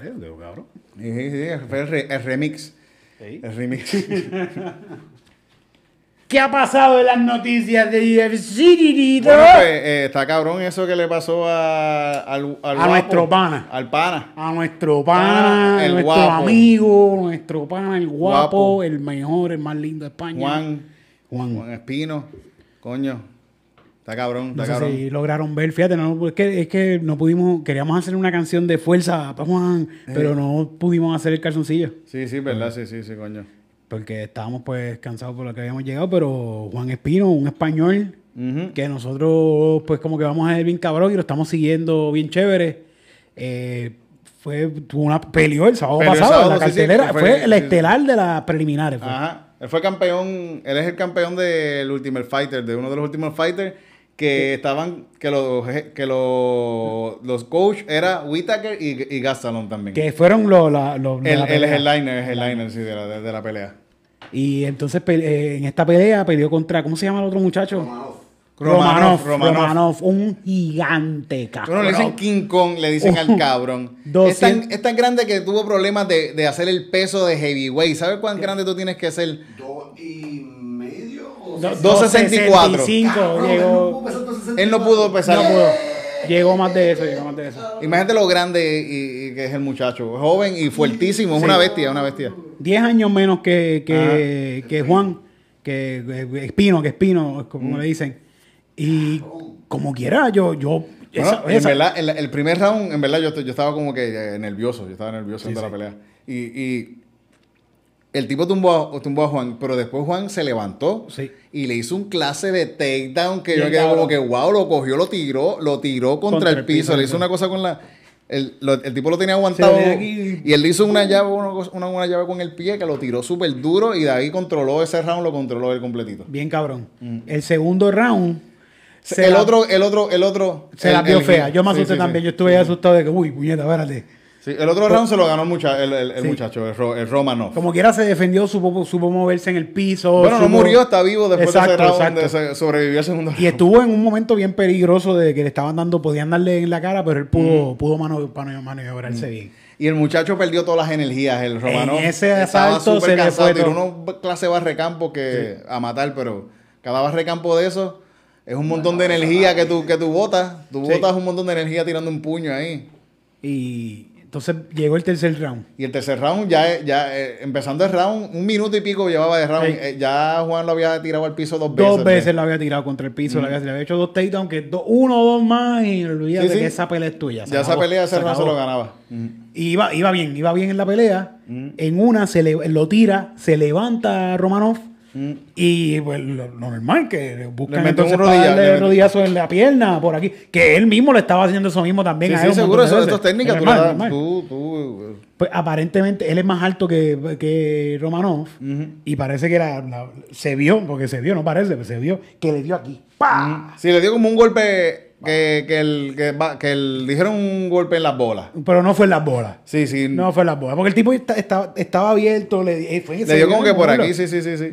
Cabrón. Sí, sí, sí, fue el, re- el remix. Sí. El remix. *laughs* ¿Qué ha pasado en las noticias de UFC, bueno, pues eh, está cabrón eso que le pasó a, al, al A guapo. nuestro pana. Al pana. A nuestro pana, Ah, el nuestro guapo. amigo, nuestro pana, el guapo, Guapo. el mejor, el más lindo de España. Juan. Juan. Juan Espino. Coño. Está cabrón, está No sé cabrón. si lograron ver, fíjate, no, es, que, es que no pudimos, queríamos hacer una canción de fuerza para Juan, pero no pudimos hacer el calzoncillo. Sí, sí, verdad, sí, sí, sí, coño. Porque estábamos pues cansados por lo que habíamos llegado, pero Juan Espino, un español, que nosotros pues como que vamos a ver bien cabrón y lo estamos siguiendo bien chévere. Eh, fue, tuvo una, peleó el sábado el pasado en la sábado, sí, sí, cartelera, fue- fue, el estelar de las preliminares. fue. Ajá. Él fue campeón, él es el campeón del Ultimate Fighter, de uno de los Ultimate Fighters que estaban, que los, que los, los coach era Whitaker y, y Gastelum también. Que fueron los... de el, el headliner, el headliner, sí, de la, de, de la pelea. Y entonces eh, en esta pelea peleó contra, ¿cómo se llama el otro muchacho? Romanov, Romanov, Romanov. Romanov, un gigante, cabrón. Bueno, le dicen King Kong, le dicen al cabrón. Es 200. tan, es tan grande que tuvo problemas de, de hacer el peso de heavyweight. ¿Sabes cuán grande tú tienes que ser? Dos y Do- 264. 265 Cabrón, llegó, Él no pudo pesar. no pudo. Llegó más de eso, llegó más de eso. Imagínate lo grande y, y que es el muchacho. Joven y fuertísimo. Es una bestia, una bestia. 10 años menos que, que, que Juan, que, Espino, que Espino, como le dicen. Y como quiera, yo, yo, Bueno, esa- en esa- verdad, el, el primer round, en verdad, yo, yo estaba como que eh, nervioso. Yo estaba nervioso de la pelea. Y, y el tipo tumbó a, tumbó a Juan, pero después Juan se levantó Sí. y le hizo un clase de takedown que yo quedé cabrón. como que, wow, lo cogió, lo tiró, lo tiró contra, Contra el el piso. le hizo una cosa con la... El, lo- el tipo lo tenía aguantado y él le hizo una llave, una, una, una llave con el pie que lo tiró súper duro y de ahí controló ese round, lo controló él completito. bien cabrón. El segundo round se el la- otro, el otro, el otro. se el- la vio fea. Yo me asusté sí, también. Yo estuve asustado de que, uy, puñeta, espérate. Sí, el otro round se lo ganó el, mucha- el, el- el Sí. muchacho, el, Ro- el Romanov. Como quiera se defendió, supo, supo moverse en el piso. Bueno, no murió, está vivo después de ese round, exacto. de ese- sobrevivió al segundo Y round. estuvo en un momento bien peligroso de que le estaban dando, podían darle en la cara, pero él pudo, pudo mano- mano- maniobrarse bien. Y el muchacho perdió todas las energías, el Romanov. En ese estaba asalto súper se le cansado, fue tiró unos clase barrecampo que a matar, pero cada barrecampo de eso es un montón de energía que tú, que tú botas. Tú Sí. botas un montón de energía tirando un puño ahí. Y entonces llegó el tercer round. Y el tercer round, ya, ya eh, empezando el round, un minuto y pico llevaba de round. Sí. Eh, ya Juan lo había tirado al piso dos veces. Dos veces lo había tirado contra el piso, le, había, le había hecho dos takedowns, que do- uno o dos más, y olvídate Sí, que esa pelea es tuya. se Ya esa pelea, ese se round se lo ganaba. Y iba, iba bien, iba bien en la pelea. En una se le, lo tira, se levanta Romanov. Y pues lo, normal, que buscan un entonces para rodilla- darle rodillazo en la pierna, por aquí. Que él mismo le estaba haciendo eso mismo también. Sí, a él un seguro, eso, veces. esto es técnica. Es Tú, normal, tú, tú, Pues aparentemente él es más alto que, que Romanov. Y parece que la- la- se vio, porque se vio, no parece, pero se vio que le dio aquí. ¡Pah! Sí, le dio como un golpe que, que, el, que, el, dijeron un golpe en las bolas. Pero no fue en las bolas. Sí, sí. No fue en las bolas. Porque el tipo está- estaba, estaba abierto. Le, eh, fue- le dio como que por aquí, sí, sí, sí, sí.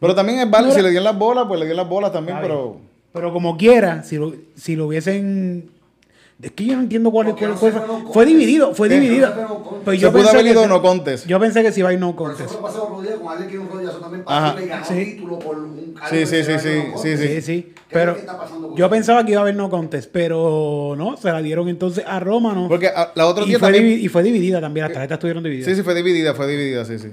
Pero también es válido, No si le dio en las bolas, pues le dio en las bolas también, Está bien. pero... Pero como quiera, si lo, si lo hubiesen. Es que yo no entiendo cuál Cuál, no cuál fue, fue dividido, fue dividido. No contest. Pues Se pudo haber ido no contest. Yo pensé que se iba a ir no Por eso contest. fue pasado otro día con alguien que un rodillazo también Ajá. pasó y le ganó Sí. título por un Sí, sí, sí, sí, sí, Sí, sí. ¿Qué Pero yo pensaba que iba a haber no contest, pero no, se la dieron entonces a Romano. Porque ah, la otra y, fue también... y fue dividida también, las tarjetas estuvieron divididas. Sí, sí, fue dividida, fue dividida, sí, sí.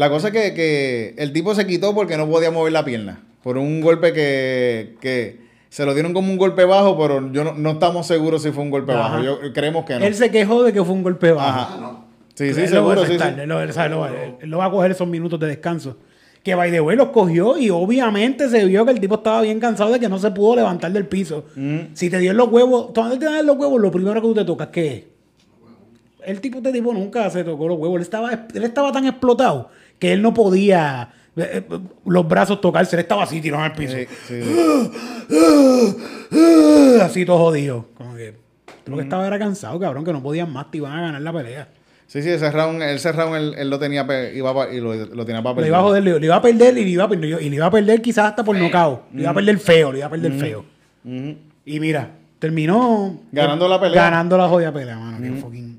La cosa es que, que el tipo se quitó porque no podía mover la pierna. Por un golpe que, que se lo dieron como un golpe bajo, pero yo no, no estamos seguros si fue un golpe Ajá. bajo. Yo creemos que no. Él se quejó de que fue un golpe bajo. Ajá. No. Sí, sí, Él seguro, sí, sí. Él, lo, él sabe, lo va- él lo va a coger esos minutos de descanso. Que by the way los cogió y obviamente se vio que el tipo estaba bien cansado de que no se pudo levantar del piso. Si te dio los huevos, cuando te dan los huevos, lo primero que tú te tocas, ¿qué es? El tipo, este tipo nunca se tocó los huevos. Él estaba, él estaba tan explotado que él no podía eh, eh, los brazos tocarse. Él estaba así tirado el piso. Sí, sí, sí. *gasps* Así todo jodido. Como que lo que estaba era cansado, cabrón, que no podían más, te iban a ganar la pelea. Sí, sí, ese round, ese round él, él lo tenía iba pa- y lo, lo tenía para Le iba a joder, le, le iba a perder y le iba a perder, y le iba a perder quizás hasta por nocao. Le iba a perder feo, le iba a perder feo. Y mira, terminó Ganando la pelea. Ganando la jodida pelea, mano. fucking-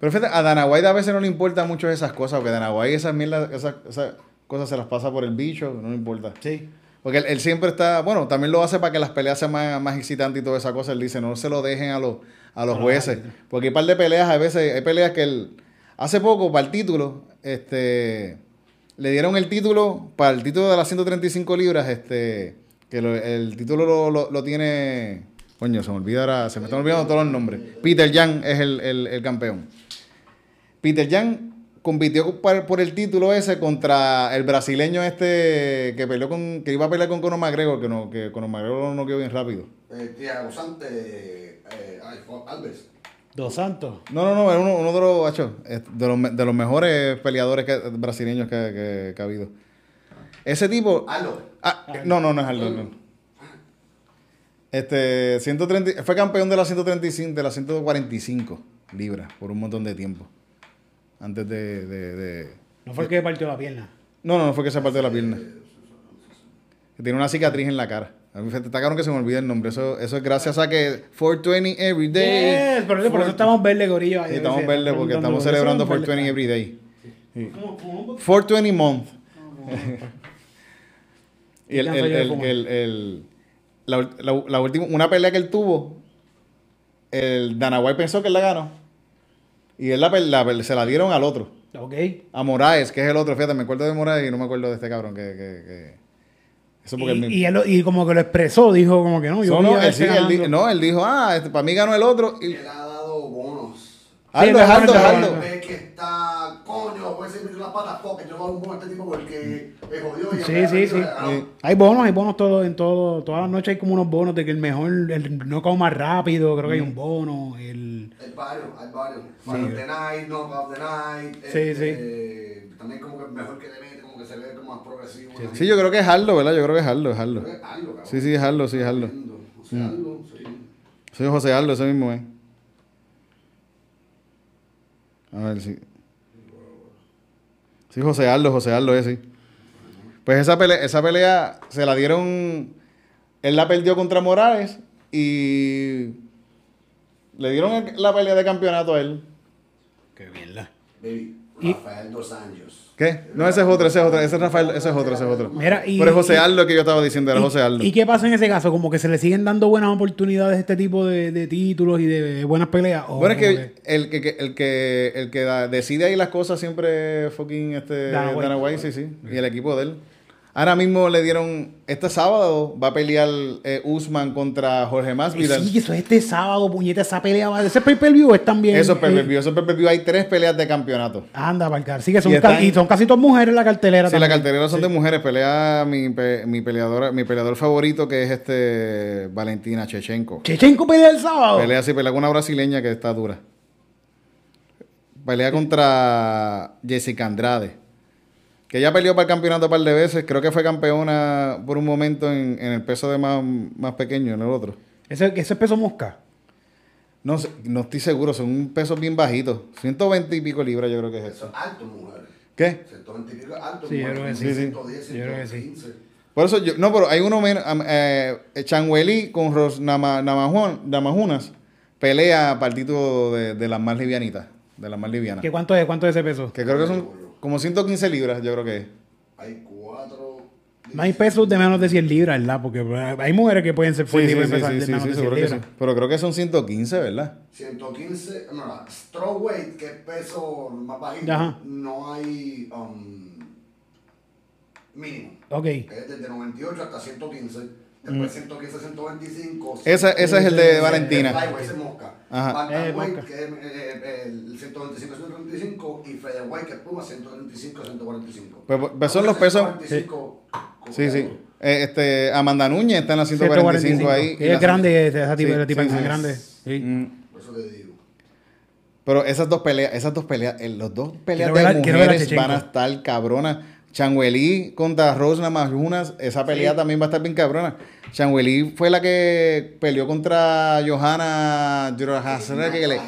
Pero fíjate, a Dana White a veces no le importa mucho esas cosas, porque Dana White esas mierdas, esas, esas cosas se las pasa por el bicho, no le importa. Sí. Porque él, él siempre está, bueno, también lo hace para que las peleas sean más, más excitantes y toda esa cosa. Él dice, no se lo dejen a los, a los jueces. Porque hay par de peleas, a veces, hay peleas que él, hace poco, para el título, este, le dieron el título, para el título de las 135 libras, este, que lo- el título lo, lo- lo tiene, coño, se me olvida ahora, se me están olvidando todos los nombres. Peter Yang es el, el- el campeón. Peter Yang compitió por, el título ese contra el brasileño este que peleó con que iba a pelear con Conor McGregor, que no que Conor McGregor no quedó bien rápido. Eh, Tiago Sante, eh, Alves. Dos Santos. No, no, no, era uno, uno de los de los, me- de los mejores peleadores que- brasileños que, que- que ha habido. Ese tipo Aldo. Ah, no, no, no es Aldo, no. Este, 130, fue campeón de la 135, de la 145 libras por un montón de tiempo. Antes de, de- de- No fue el que partió la pierna. No, no, no fue que se partió la pierna. Que Tiene una cicatriz en la cara. A mí está que se me olvide el nombre. Eso, eso es gracias a que 420 every day. Yes, por, eso, por eso estamos verdes, gorillo. Sí, estamos verdes porque estamos celebrando estamos 420 verdes. every day. Sí. ¿Cómo- cómo? 420 month. *laughs* y el, el, el, fumar. el- el- la, la- la última, una pelea que él tuvo, el Dana White pensó que él la ganó. Y él la, se la dieron al otro. Ok. A Moraes, que es el otro. Fíjate, me acuerdo de Moraes y no me acuerdo de este cabrón. Que, que, que- Eso porque él Y, mismo. y, él, lo- y como que lo expresó, dijo como que no, yo No, él, sí, este él di- ganando. no, él dijo, ah, este, para mí ganó el otro. Y, Él ha dado bonos. Aldo, Sí, es Aldo, Aldo. que está, coño, voy a la pata porque yo voy a un bono a este tipo porque me jodió. y Sí, sí, sí. a- a- Hay bonos, hay bonos todo, en todo, todas las noches hay como unos bonos de que el mejor, el knockout más rápido, creo que hay un bono, el... Hay varios, hay varios. Fight of the Night, Knock of the Night. Sí, este, También como que mejor que le mete, como que se ve como más progresivo. Sí, yo creo que es Aldo, ¿verdad? Yo creo que es Aldo, es cabrón. Sí, sí, es Aldo, sí, es Aldo. O sea, Aldo, sí. Soy José Aldo, ese mismo es. A ver si. Sí, José Aldo, José Aldo es, sí. Pues esa pelea, esa pelea se la dieron. Él la perdió contra Morales y. Le dieron la pelea de campeonato a él. Qué mierda. Baby, Y- Rafael dos años. ¿Qué? No, ese es otro, ese es otro. Ese es Rafael, ese es otro, ese es otro. Mira, y... Pero es José Aldo que yo estaba diciendo, era y- José Aldo. ¿Y qué pasa en ese caso? Como que se le siguen dando buenas oportunidades a este tipo de, de títulos y de buenas peleas. ¿O Bueno, es que el que, el que, el que da- decide ahí las cosas siempre es fucking este Dana Dana White. White, sí, sí. Y el equipo de él. Ahora mismo le dieron, este sábado va a pelear eh, Usman contra Jorge Masvidal. Sí, eso es este sábado, puñeta, esa pelea. va- ¿Ese pay-per-view es también? Eso es eh, pay-per-view, eso es pay-per-view. Hay tres peleas de campeonato. Anda, Valcar. Sí, que son, Y ca- están- y son casi todas mujeres la cartelera. Sí, la también. cartelera son de mujeres. Pelea mi, pe- mi peleadora, mi peleador favorito que es este Valentina Chechenko. Chechenko pelea el sábado. Pelea así, pelea con una brasileña que está dura. Pelea contra Jessica Andrade. Que ella peleó para el campeonato un par de veces. Creo que fue campeona por un momento en, en el peso de más, más pequeño, en el otro. Ese, ese es peso mosca. No sé, no estoy seguro, son un peso bien bajito. 120 y pico libras yo creo que es Eso eso. es alto, mujer. ¿Qué? 120 y pico, alto, Sí, yo mujer. creo que sí, sí. 110, Yo creo que sí. 115. Por eso yo, no, pero hay uno menos, eh, Changueli con Ros Nama- Namajunas pelea para el título de, de las más livianitas, de las más livianas. ¿Qué cuánto es? ¿Cuánto es ese peso? Que creo que son como 115 libras, yo creo que es. Hay cuatro. No hay pesos de menos de 100 libras, ¿verdad? Porque eh, hay mujeres que pueden ser Sí, fuertes sí, sí, pesar sí, de sí, menos sí, de 100 seguro que sí. libras. Pero creo que son 115, ¿verdad? 115, no, no, strawweight, que es peso más bajito, Ajá. no hay um, mínimo. Ok. Es desde 98 hasta 115. Después 115, 125. Mm. Esa- ese es el de Valentina. ese flyweight, ese es mosca. Ajá. Eh, mosca. que es eh, el 125, 135. Y featherweight, que es Puma, 135, 145. Pues, pues son los pesos- 145, Sí, sí. Eh, este, Amanda Núñez está en la 145 ahí. Que y es grande, esa tipo Sí, de tipa sí, es sí. grande. Sí. Mm. Por eso te digo. Pero esas dos peleas, esas dos peleas, eh, los dos peleas Quiero de ver mujeres van a estar cabronas. Changuelí contra Rosna Majunas, esa pelea también va a estar bien cabrona. Changuelí fue la que peleó contra Johanna Jorahasra, que, le-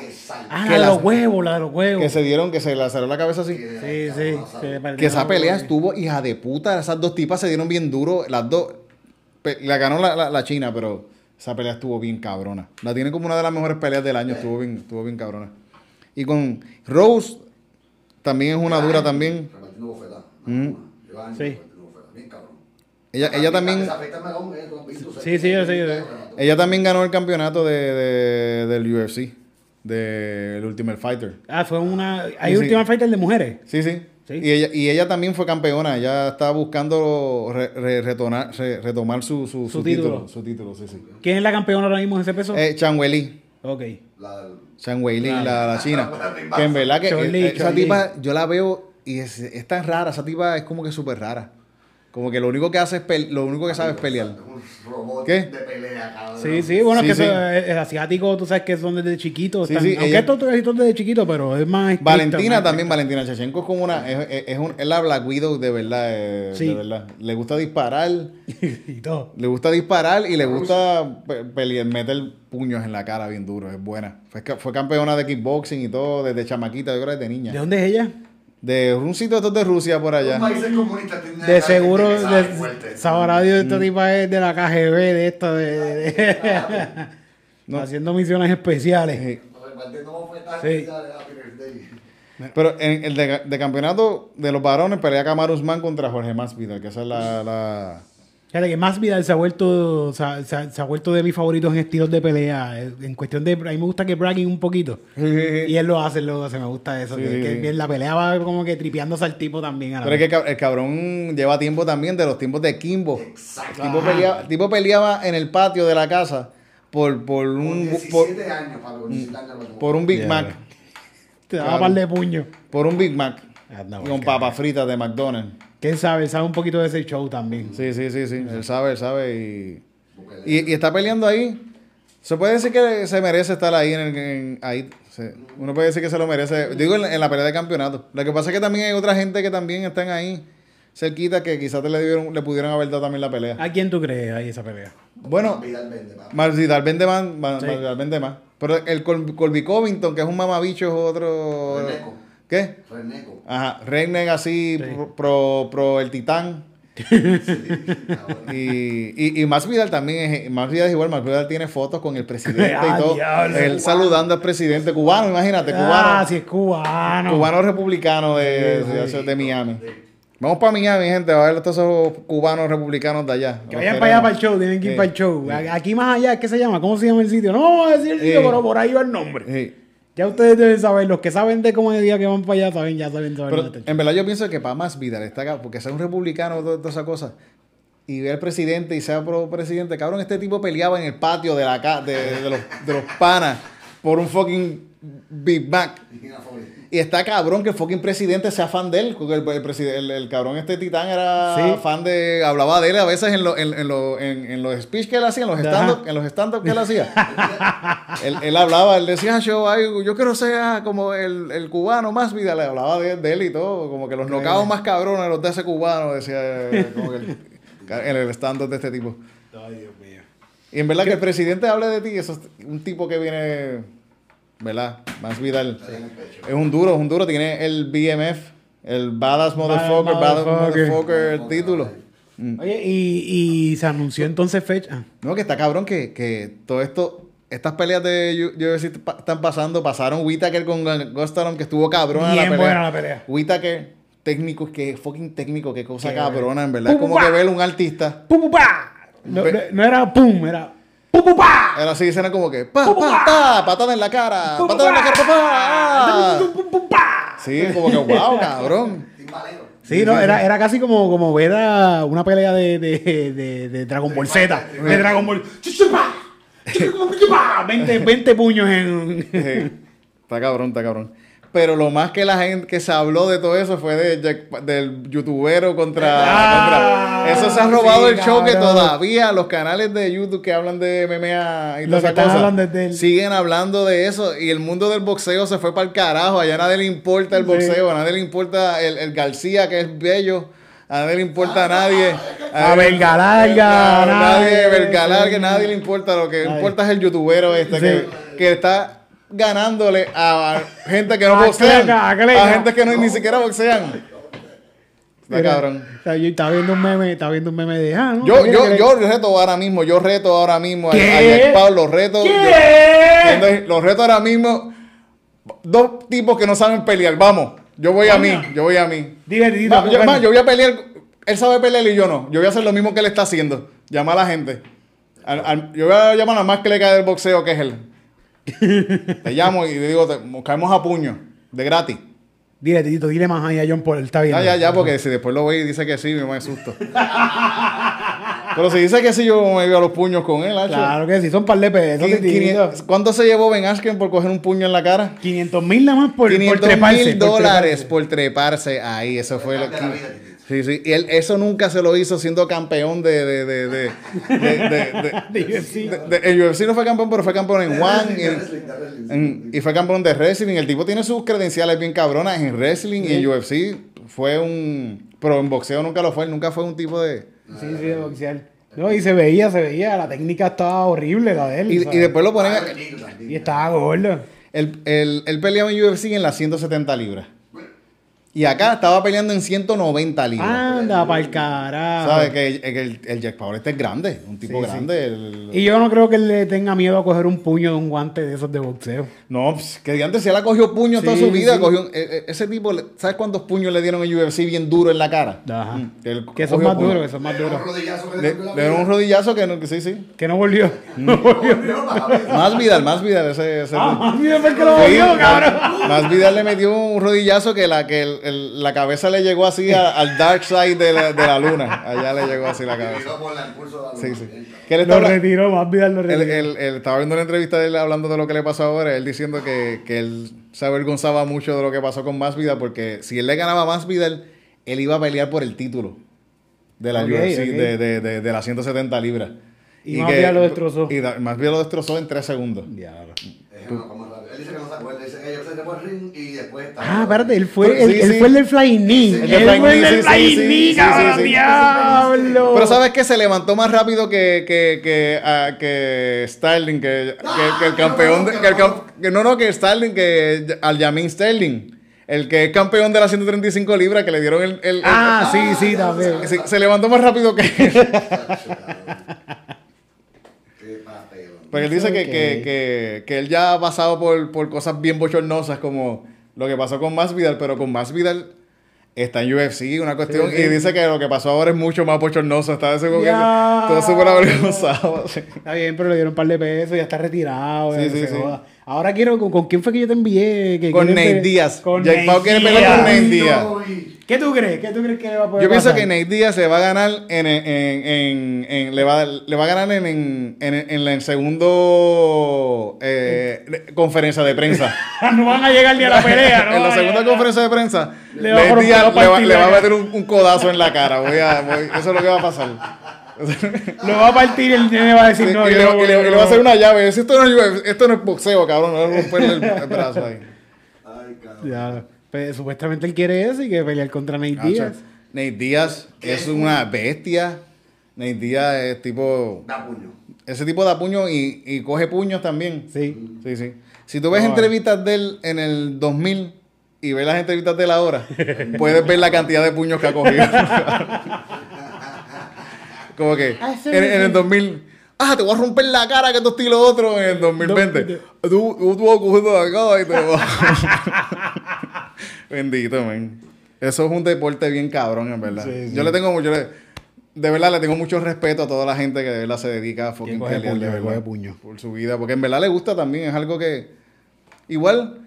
Ah, Que la de las- los huevos, la de los huevos. que se dieron, que se le cerró la cabeza así. Sí, sí. sí, Que esa pelea estuvo hija de puta. Esas dos tipas se dieron bien duro. Las dos. La ganó la, la- la China, pero Esa pelea estuvo bien cabrona. La tiene como una de las mejores peleas del año. Estuvo bien, estuvo bien cabrona. Y con Rose, también es una dura también. Mm. Sí. repartiendo bofetadas. Bien cabrón. Ella, ella también... Eh, Sí, sí. Ella también ganó el campeonato de, de- del UFC, del Ultimate Fighter. Ah, fue una. Hay Sí, sí. Ultimate Fighter de mujeres. Sí, sí. Sí. Y, ella, y ella también fue campeona. Ella estaba buscando re- re- retonar- re- retomar su, su, Su su título. título. Su título, sí, sí. ¿Quién es la campeona ahora mismo en ese peso? Eh, Chan Weili. ok. La la, la *laughs* china. que en verdad que eh, esa tipa, yo la veo y es, es tan rara. Esa tipa es como que súper rara. Como que lo único que hace es pe- lo único que sabe es pelear. Un robot ¿Qué? de pelea, cabrón. Sí, sí, bueno, Sí, es que sí. es, asiático, tú sabes que son desde chiquitos. Sí, están- sí, aunque ella- estos casi todos desde chiquitos, pero es más. Valentina más también. Valentina Chachenko es como una, es, es, es un, es la Black Widow de verdad, eh, Sí. de verdad. Le gusta disparar, *laughs* y todo. le gusta disparar y le gusta pe- pelear, meter puños en la cara bien duro, es buena. Fue, fue campeona de kickboxing y todo desde chamaquita, yo creo desde niña. ¿De dónde es ella? De un sitio de estos de Rusia por allá. países comunistas tienen De seguro, de, sabrá Dios, Mm. esta tipa es de la KGB, de esto, de, de- de- *laughs* No. haciendo misiones especiales. Sí. Pero en el de, de campeonato de los varones pelea Kamaru Usman contra Jorge Masvidal, que esa es la... la... Fíjate que más Vidal se ha vuelto, se ha, se ha- se ha vuelto de mis favoritos en estilos de pelea. eh, En cuestión de, a mí me gusta que bragging un poquito. Y él lo hace, lo hace, me gusta eso. Sí, que, sí, que- sí. que la pelea va como que tripeándose al tipo también. A la Pero es que el cab- el cabrón lleva tiempo también de los tiempos de Kimbo. Exacto. El tipo, peleaba, el tipo peleaba en el patio de la casa por, por un, 17 por, años, para los 17 años. lo por un Big Yeah, Mac. Te daba claro. par de puño. Por un Big Mac. Pues, con papas fritas de McDonald's. Que él sabe, él sabe un poquito de ese show también. Sí, sí, sí, sí. Él sabe, él sabe. Y, y, y está peleando ahí. Se puede decir que se merece estar ahí. En, el- en- ahí. Se- uno puede decir que se lo merece. Digo, en, la- en la pelea de campeonato. Lo que pasa es que también hay otra gente que también están ahí cerquita que quizás te le, dieron, le pudieron haber dado también la pelea. ¿A quién tú crees ahí esa pelea? Bueno, Vidal vende, papi. Masvidal vende más. Ma- Sí. Masvidal vende más. Pero el Col- Colby Covington, que es un mamabicho, es otro. Reneco. ¿Qué? Reneco. Ajá, Redneck así, pro, pro, pro el titán. *laughs* Y, y, y Masvidal también es, Masvidal es igual, Masvidal tiene fotos con el presidente Ah, y todo. diablo. Él saludando al presidente cubano, imagínate, Ah, cubano. si es cubano. Cubano republicano de, de, de Miami. Vamos para Miami, gente, a ver a todos esos cubanos republicanos de allá. Que vayan para allá para el show, tienen que ir Sí. para el show. A- Aquí más allá, ¿qué se llama? ¿Cómo se llama el sitio? No vamos a decir el sitio, Sí. pero por ahí va el nombre. Ya ustedes deben saber, los que saben de comedia que van para allá, saben, ya saben, saben Pero en verdad yo pienso que para más vida está acá, porque sea un republicano, toda, toda esa cosa, y ve al presidente y sea pro presidente, cabrón, este tipo peleaba en el patio de la ca- de, de los, de los panas por un fucking Big Mac. Y está cabrón que el fucking presidente sea fan de él. Porque el, el, el- el cabrón este titán era Sí. fan de. Hablaba de él a veces en, lo- en, en, lo- en- en los speech que él hacía, en los stand-up en los stand que él hacía. él, él hablaba, él decía, yo, ay, yo quiero ser como el, el cubano más vida. Le hablaba de, de él y todo. Como que los nocaos más cabrones, los de ese cubano, decía. eh, Como que el, en el stand-up de este tipo. Ay, Dios mío. Y en verdad que el presidente hable de ti, eso es un tipo que viene. ¿Verdad? Más Vidal. Pecho. Es un duro, es un duro. Tiene el BMF, el Badass Motherfucker, Badass Motherfucker. Motherfucker, el título. Mm. Oye, y, y se anunció entonces fecha. No, que está cabrón que, que todo esto, estas peleas de UFC están pasando. Pasaron Whitaker con Gostaron, que estuvo cabrón en la Bien pelea. buena la pelea. Whitaker, técnico, que fucking técnico, qué cosa Qué cabrona, en verdad. Es como pa. que ver un artista. ¡Pum, pum, pa! No, Ve- no- no era pum, era ¡pum, pum, pa! Era así, era como que pa, patada en la cara, ¡Pum, pum, patada en la cara, pa, ¡Pum, pa. pum, pum, pa! Sí, como que wow, cabrón. Sí, no, era, era casi como, como ver a una pelea de, de, de, de Dragon Ball Z. De Dragon Ball. ¡Chuchupa! ¡Chuchupa! 20, 20 puños en. Sí. Está cabrón, está cabrón. Pero lo más que la gente que se habló de todo eso fue de Jack- del youtubero contra, Ah, contra- Eso se ha robado sí, el show que todavía los canales de YouTube que hablan de MMA y todas que esas cosas hablando de él. siguen hablando de eso. Y el mundo del boxeo se fue para el carajo. Allá a nadie le importa el Sí. boxeo, a nadie le importa el, el García que es bello. A nadie le importa a nadie. A Verga Larga, A nadie, nadie. Verga Larga, nadie le importa. Lo que Nadie. importa es el youtubero este Sí. que, que está ganándole a gente que no boxean. A gente que no, ni siquiera boxean. Está cabrón. Estaba viendo un meme, estaba viendo un meme de ah, no, Yo, yo, yo reto ahora mismo, yo reto ahora mismo a, a ¿Qué? Jack Paul, los reto. ¿Qué? yo- los reto ahora mismo. Dos tipos que no saben pelear, vamos. Yo voy a mí, yo voy a mí. Dile, Va, yo, más, yo voy a pelear. Él sabe pelear y yo no. Yo voy a hacer lo mismo que él está haciendo. Llamar a la gente. Al- al- yo voy a llamar a más que le cae del boxeo que es él. Te llamo y digo, te, caemos a puño. De gratis. Dile, Titito, dile más ahí a John Paul, él está bien. Ya, ya, ya, porque si después lo ve y dice que sí, me asusto. Pero si dice que sí, yo me veo a los puños con él, hacho. Claro que sí, son par de pesos, ¿Cuánto se llevó Ben Askren por coger un puño en la cara? 500 mil nada más por, por 500 treparse. mil por dólares treparse. por treparse ahí. Eso fue lo que. Sí, sí. Y él, eso nunca se lo hizo siendo campeón de. de, de, de, de, de- De *laughs* UFC. de- de- el UFC no fue campeón, pero fue campeón en One. Y fue campeón de wrestling. El tipo tiene sus credenciales bien cabronas en wrestling y en UFC. Fue un. Pero en boxeo nunca lo fue. Nunca fue un tipo de. Sí, sí, de boxear. No, y se veía, se veía, la técnica estaba horrible, la de él. Y, y después lo ponen. Ah. Y estaba gordo. Él, él, él peleaba en UFC en las 170 libras. Y acá estaba peleando en 190 libras. Anda, para el carajo. ¿Sabes? Que, el, que el- el Jack Paul este es grande, un tipo Sí, sí. grande. el- Y yo no creo que él le tenga miedo a coger un puño de un guante de esos de boxeo. No, pues, que antes si él ha cogido puños toda su vida. sí. cogió un- e- e- ese tipo, ¿sabes cuántos puños le dieron en UFC bien duro en la cara? Ajá. Mm, él Que son más duros, que son más duros. que Le, dieron un rodillazo que, no, que sí, sí. Que no volvió. *laughs* Mm. No volvió. Más Vidal, más Vidal, ese, ese Ah, mira por qué lo Sí, volvió, más, cabrón. más Vidal le metió un rodillazo que la, que el- el- la cabeza le llegó así a- al dark side de la, de la luna. Allá le llegó así la cabeza. Miró por el impulso de la Sí, sí. Que él, Lo retiró, más vida lo retiró. él- él estaba viendo una entrevista de él hablando de lo que le pasó ahora. Él diciendo que, que él se avergonzaba mucho de lo que pasó con Masvidal porque si él le ganaba a Masvidal, él iba a pelear por el título de la UFC, ok. De, de, de, de las 170 libras. Y Masvidal lo destrozó. Y da- Masvidal lo destrozó en 3 segundos. Diablo. Como rápido. Él dice que no se acuerda. Dice que ellos se trepó al ring y después está. Ah, espérate, él fue, Pero- él, sí, él sí. fue el del Flying Knee. El Él fue el del sí, sí, Flying sí, Knee, sí, cabrón, sí, sí. diablo. Pero sabes que se levantó más rápido que, que, que, ah, que Sterling, que, que- que el campeón, de- que, el cam- que no, no, que Sterling, que al Yamin Sterling, el que es campeón de las 135 libras, que le dieron el... el- el- Ah, sí, sí, también. se, se levantó más rápido que él. Porque él dice que, que, que, que él ya ha pasado por, por cosas bien bochornosas como lo que pasó con Masvidal, pero con Masvidal está en UFC, una cuestión, Sí, sí. y dice que lo que pasó ahora es mucho más bochornoso, está ese como que todo súper avergonzado. *laughs* sí. Está bien, pero le dieron un par de pesos, ya está retirado. Sí, ya no sí, se sí. joda. Ahora quiero, ¿con, con quién fue que yo te envié? Que Con Nate Díaz. Con Jake Nate Paul quiere pelear con. Nate Díaz. ¿Qué tú crees? ¿Qué tú crees que le va a poder Yo pienso pasar? que Nate Díaz se va a ganar en, en, en, en- le, va, le va a ganar en, en, en, en el segundo eh, conferencia de prensa. no van a llegar ni a la pelea, ¿no? en la segunda conferencia de prensa, Le va Nate Díaz la le va, partida le va a meter un, un codazo en la cara. Voy a, voy- eso es lo que va a pasar. Lo va a partir y el nene va a decir, Sí, no, y, yo le, no y le- voy, y le yo va a hacer una llave. Si Esto no, es- esto no es boxeo, cabrón. No es romperle el, el brazo ahí. Ay, cabrón. Ya, pues, supuestamente él quiere eso y que pelear contra Nate Nacho, Díaz. Nate Díaz es una bestia. Nate Díaz es tipo. Da puño. Ese tipo da puño y, y coge puños también. Sí. Sí, sí. Si tú ves No, entrevistas de él en el 2000 y ves las entrevistas de él ahora, *laughs* puedes ver la cantidad de puños que ha cogido. *laughs* Como que Ah, en, en el 2000, ah, te voy a romper la cara que esto y lo otro. En el 2020, tú, tú, tú de acá y te *laughs* vas. *laughs* Bendito, man. Eso es un deporte bien cabrón, en verdad. Sí, sí. Yo le tengo mucho. de verdad, le tengo mucho respeto a toda la gente que de verdad se dedica a fucking coge puño, de coge puño. Por su vida. Porque en verdad le gusta también. Es algo que. Igual.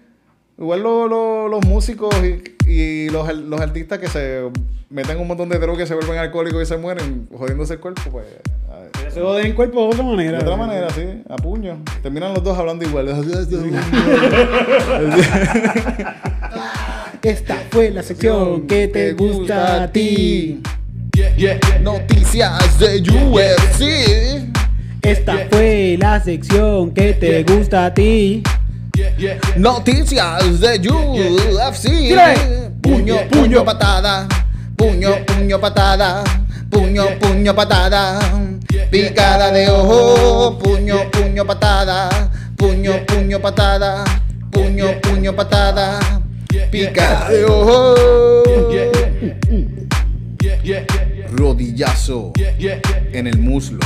Igual lo- lo- los músicos y, y los, los artistas que se meten un montón de drogas y se vuelven alcohólicos y se mueren jodiéndose el cuerpo, pues. Pero se joden el cuerpo de otra manera. De otra manera, sí, a puño. Terminan los dos hablando igual. *laughs* *laughs* Esta fue la sección que te gusta a ti. Noticias de UFC. Esta fue la sección que te gusta a ti. Noticias de UFC. Puño, puño, patada. Puño, puño, patada. Puño, puño, patada. Picada de ojo. Puño, puño, patada. Puño, puño, patada. Puño, puño, patada. Picada de ojo. martillazo en el muslo.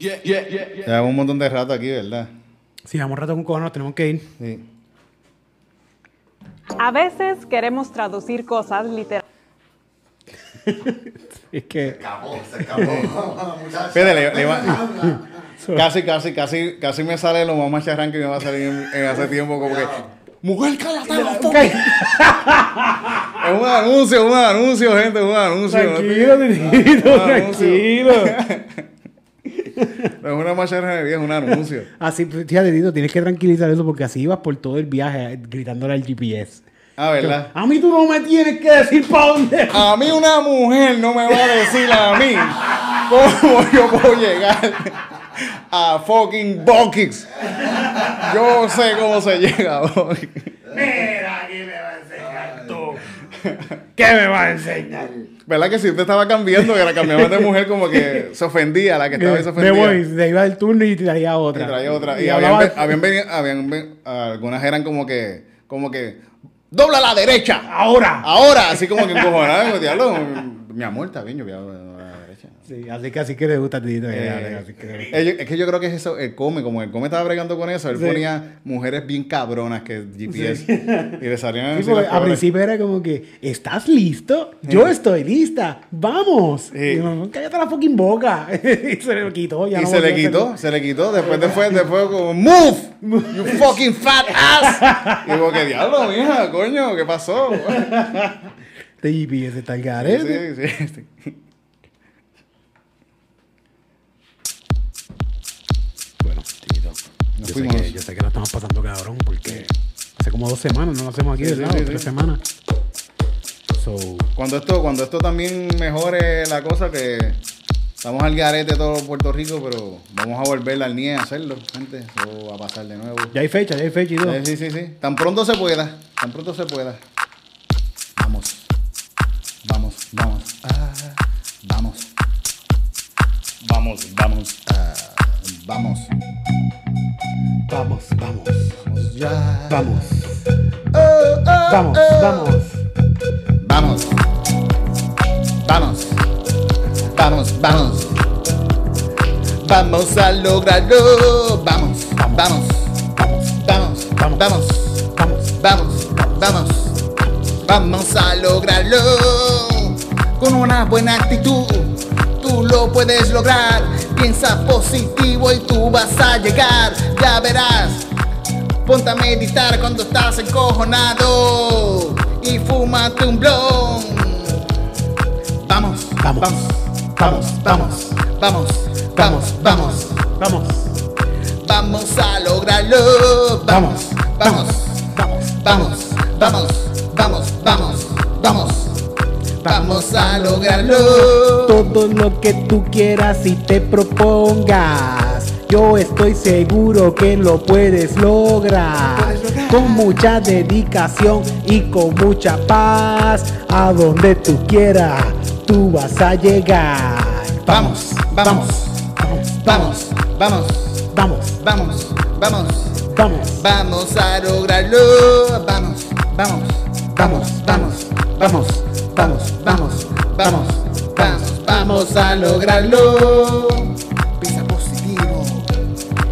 Llevamos un montón de rato aquí, ¿verdad? Si vamos rato con cojones, nos tenemos que ir. Sí. A veces queremos traducir cosas literalmente. *laughs* Es que. Se acabó, se acabó. Muchacha. Fíjate, le- le *laughs* casi, casi, casi, casi me sale lo más macharrán que me va a salir en, en hace tiempo, como que. Mujer, cállate la fucking-". *laughs* Es un anuncio, un anuncio, gente, un anuncio. no Tranquilo, Titito, anuncio. tranquilo. No *laughs* es una macharranería, es un anuncio. Así, pues, fíjate, Tito, tienes que tranquilizar eso porque así ibas por todo el viaje eh, gritándole al GPS. Ah, ¿verdad? A mí tú no me tienes que decir para dónde. A mí una mujer no me va a decir a mí cómo yo puedo llegar *laughs* a fucking Buckix. Yo sé cómo se llega a. Mira, ¿qué me va a enseñar tú? ¿Qué me va a enseñar? ¿Verdad que si usted estaba cambiando, que la cambiaba de mujer como que se ofendía, la que estaba ahí se Eh, Me ofendía? voy, se iba del turno y traía Y otra. traía otra. Y, Y habían, hablaba- habían venido- habían algunas eran como que, como que, dobla a la derecha. Ahora. Ahora, así como que encojonada, diablo, mi amor, está bien, yo voy a doblar a la derecha. Sí, así que así que le gusta a Tito. Eh, eh, yo- es que yo creo que es eso, el come, como el come estaba bregando con eso, él Sí. ponía mujeres bien cabronas que GPS *laughs* y le salían Sí, cabronas. principio era como que, ¿estás listo? Yo estoy lista, vamos. Y yo, cállate la fucking boca. *laughs* y se le quitó. Ya Y no se le a quitó, se le quitó, después después, después como, move, *laughs* you fucking fat ass. Y como que diablo, mija, coño, ¿qué pasó? Este GPS está al garete. Sí, sí, Nos Yo sé, fuimos. que, yo sé que lo estamos pasando cabrón porque hace como dos semanas no lo hacemos aquí, Sí, ¿verdad? sí, sí, tres semanas. So, Cuando esto, cuando esto también mejore la cosa que estamos al garete todo Puerto Rico, pero vamos a volver al NIE a hacerlo, gente. Eso va a pasar de nuevo. ya hay fecha, ya hay fecha y todo. Sí, sí, sí, sí. Tan pronto se pueda. Tan pronto se pueda. Vamos. Vamos, vamos. Ah, vamos. Vamos, vamos. Vamos. Vamos, vamos. Vamos ya. Vamos. Oh, oh, Vamos, oh. vamos. Vamos. Vamos. Vamos, vamos. Vamos a lograrlo. Vamos, vamos. Vamos, Vamos, Vamos. vamos. vamos. Vamos, vamos, vamos a lograrlo con una buena actitud. Tú lo puedes lograr. Piensa positivo y tú vas a llegar. Ya verás. Ponte a meditar cuando estás encojonado y fúmate un blon. Vamos, Vamos. vamos, vamos, vamos, vamos, vamos. Vamos. Vamos a lograrlo. Vamos, vamos, Vamos. vamos, vamos, vamos, vamos, vamos. Vamos a lograrlo. Todo lo que tú quieras y te propongas. Yo estoy seguro que lo puedes lograr. Con mucha dedicación y con mucha paz. A donde tú quieras, tú vas a llegar. Vamos, vamos, vamos, vamos, Vamos, vamos, vamos. vamos. Vamos a lograrlo. Vamos, vamos, vamos, vamos, vamos, vamos, vamos, vamos, vamos, vamos a lograrlo. Piensa positivo,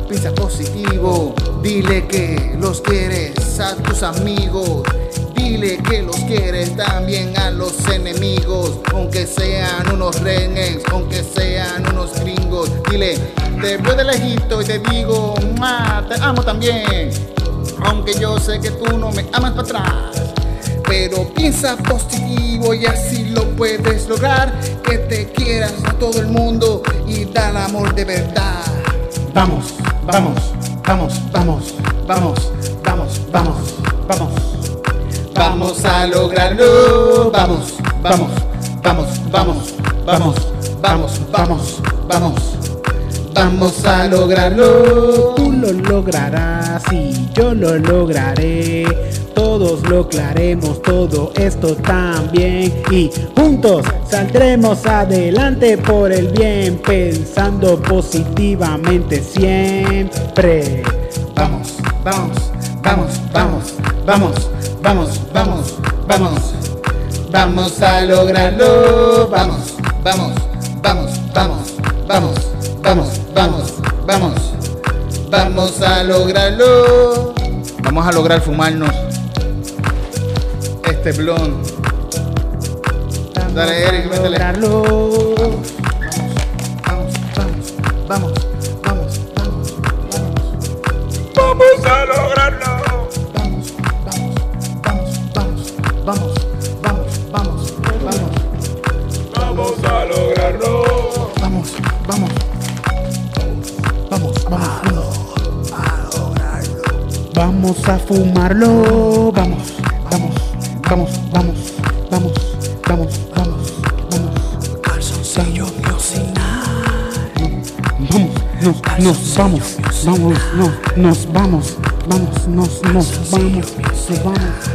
piensa positivo. Dile que los quieres a tus amigos. Dile que los quieres también a los enemigos, aunque sean unos renes, aunque sean unos gringos. Dile, te veo de lejito y te digo, "Mua, te amo también. Aunque yo sé que tú no me amas para atrás. Pero piensa positivo y así lo puedes lograr. Que te quieras a todo el mundo y dar amor de verdad. Vamos, Vamos, vamos, vamos, vamos, vamos, vamos, vamos. Vamos a lograrlo. Vamos, vamos, vamos, vamos, vamos, vamos, vamos, vamos. Vamos a lograrlo. Lo lograrás y yo lo lograré. Todos lograremos todo esto también. Y juntos saldremos adelante por el bien. Pensando positivamente siempre. Vamos, vamos, vamos, vamos, vamos, vamos, vamos, vamos. Vamos a lograrlo. Vamos, vamos, vamos, vamos, vamos, vamos, vamos, vamos. Vamos a lograrlo. Vamos a lograr fumarnos este blon. Dale, Eric, métele. Vamos, vamos, vamos, vamos, Vamos a fumarlo. Vamos, vamos, vamos, vamos, vamos, vamos, vamos, vamos. Calzoncillo Vamos, nos, nos vamos, vamos, no, nos vamos, vamos, nos, nos vamos, nos vamos.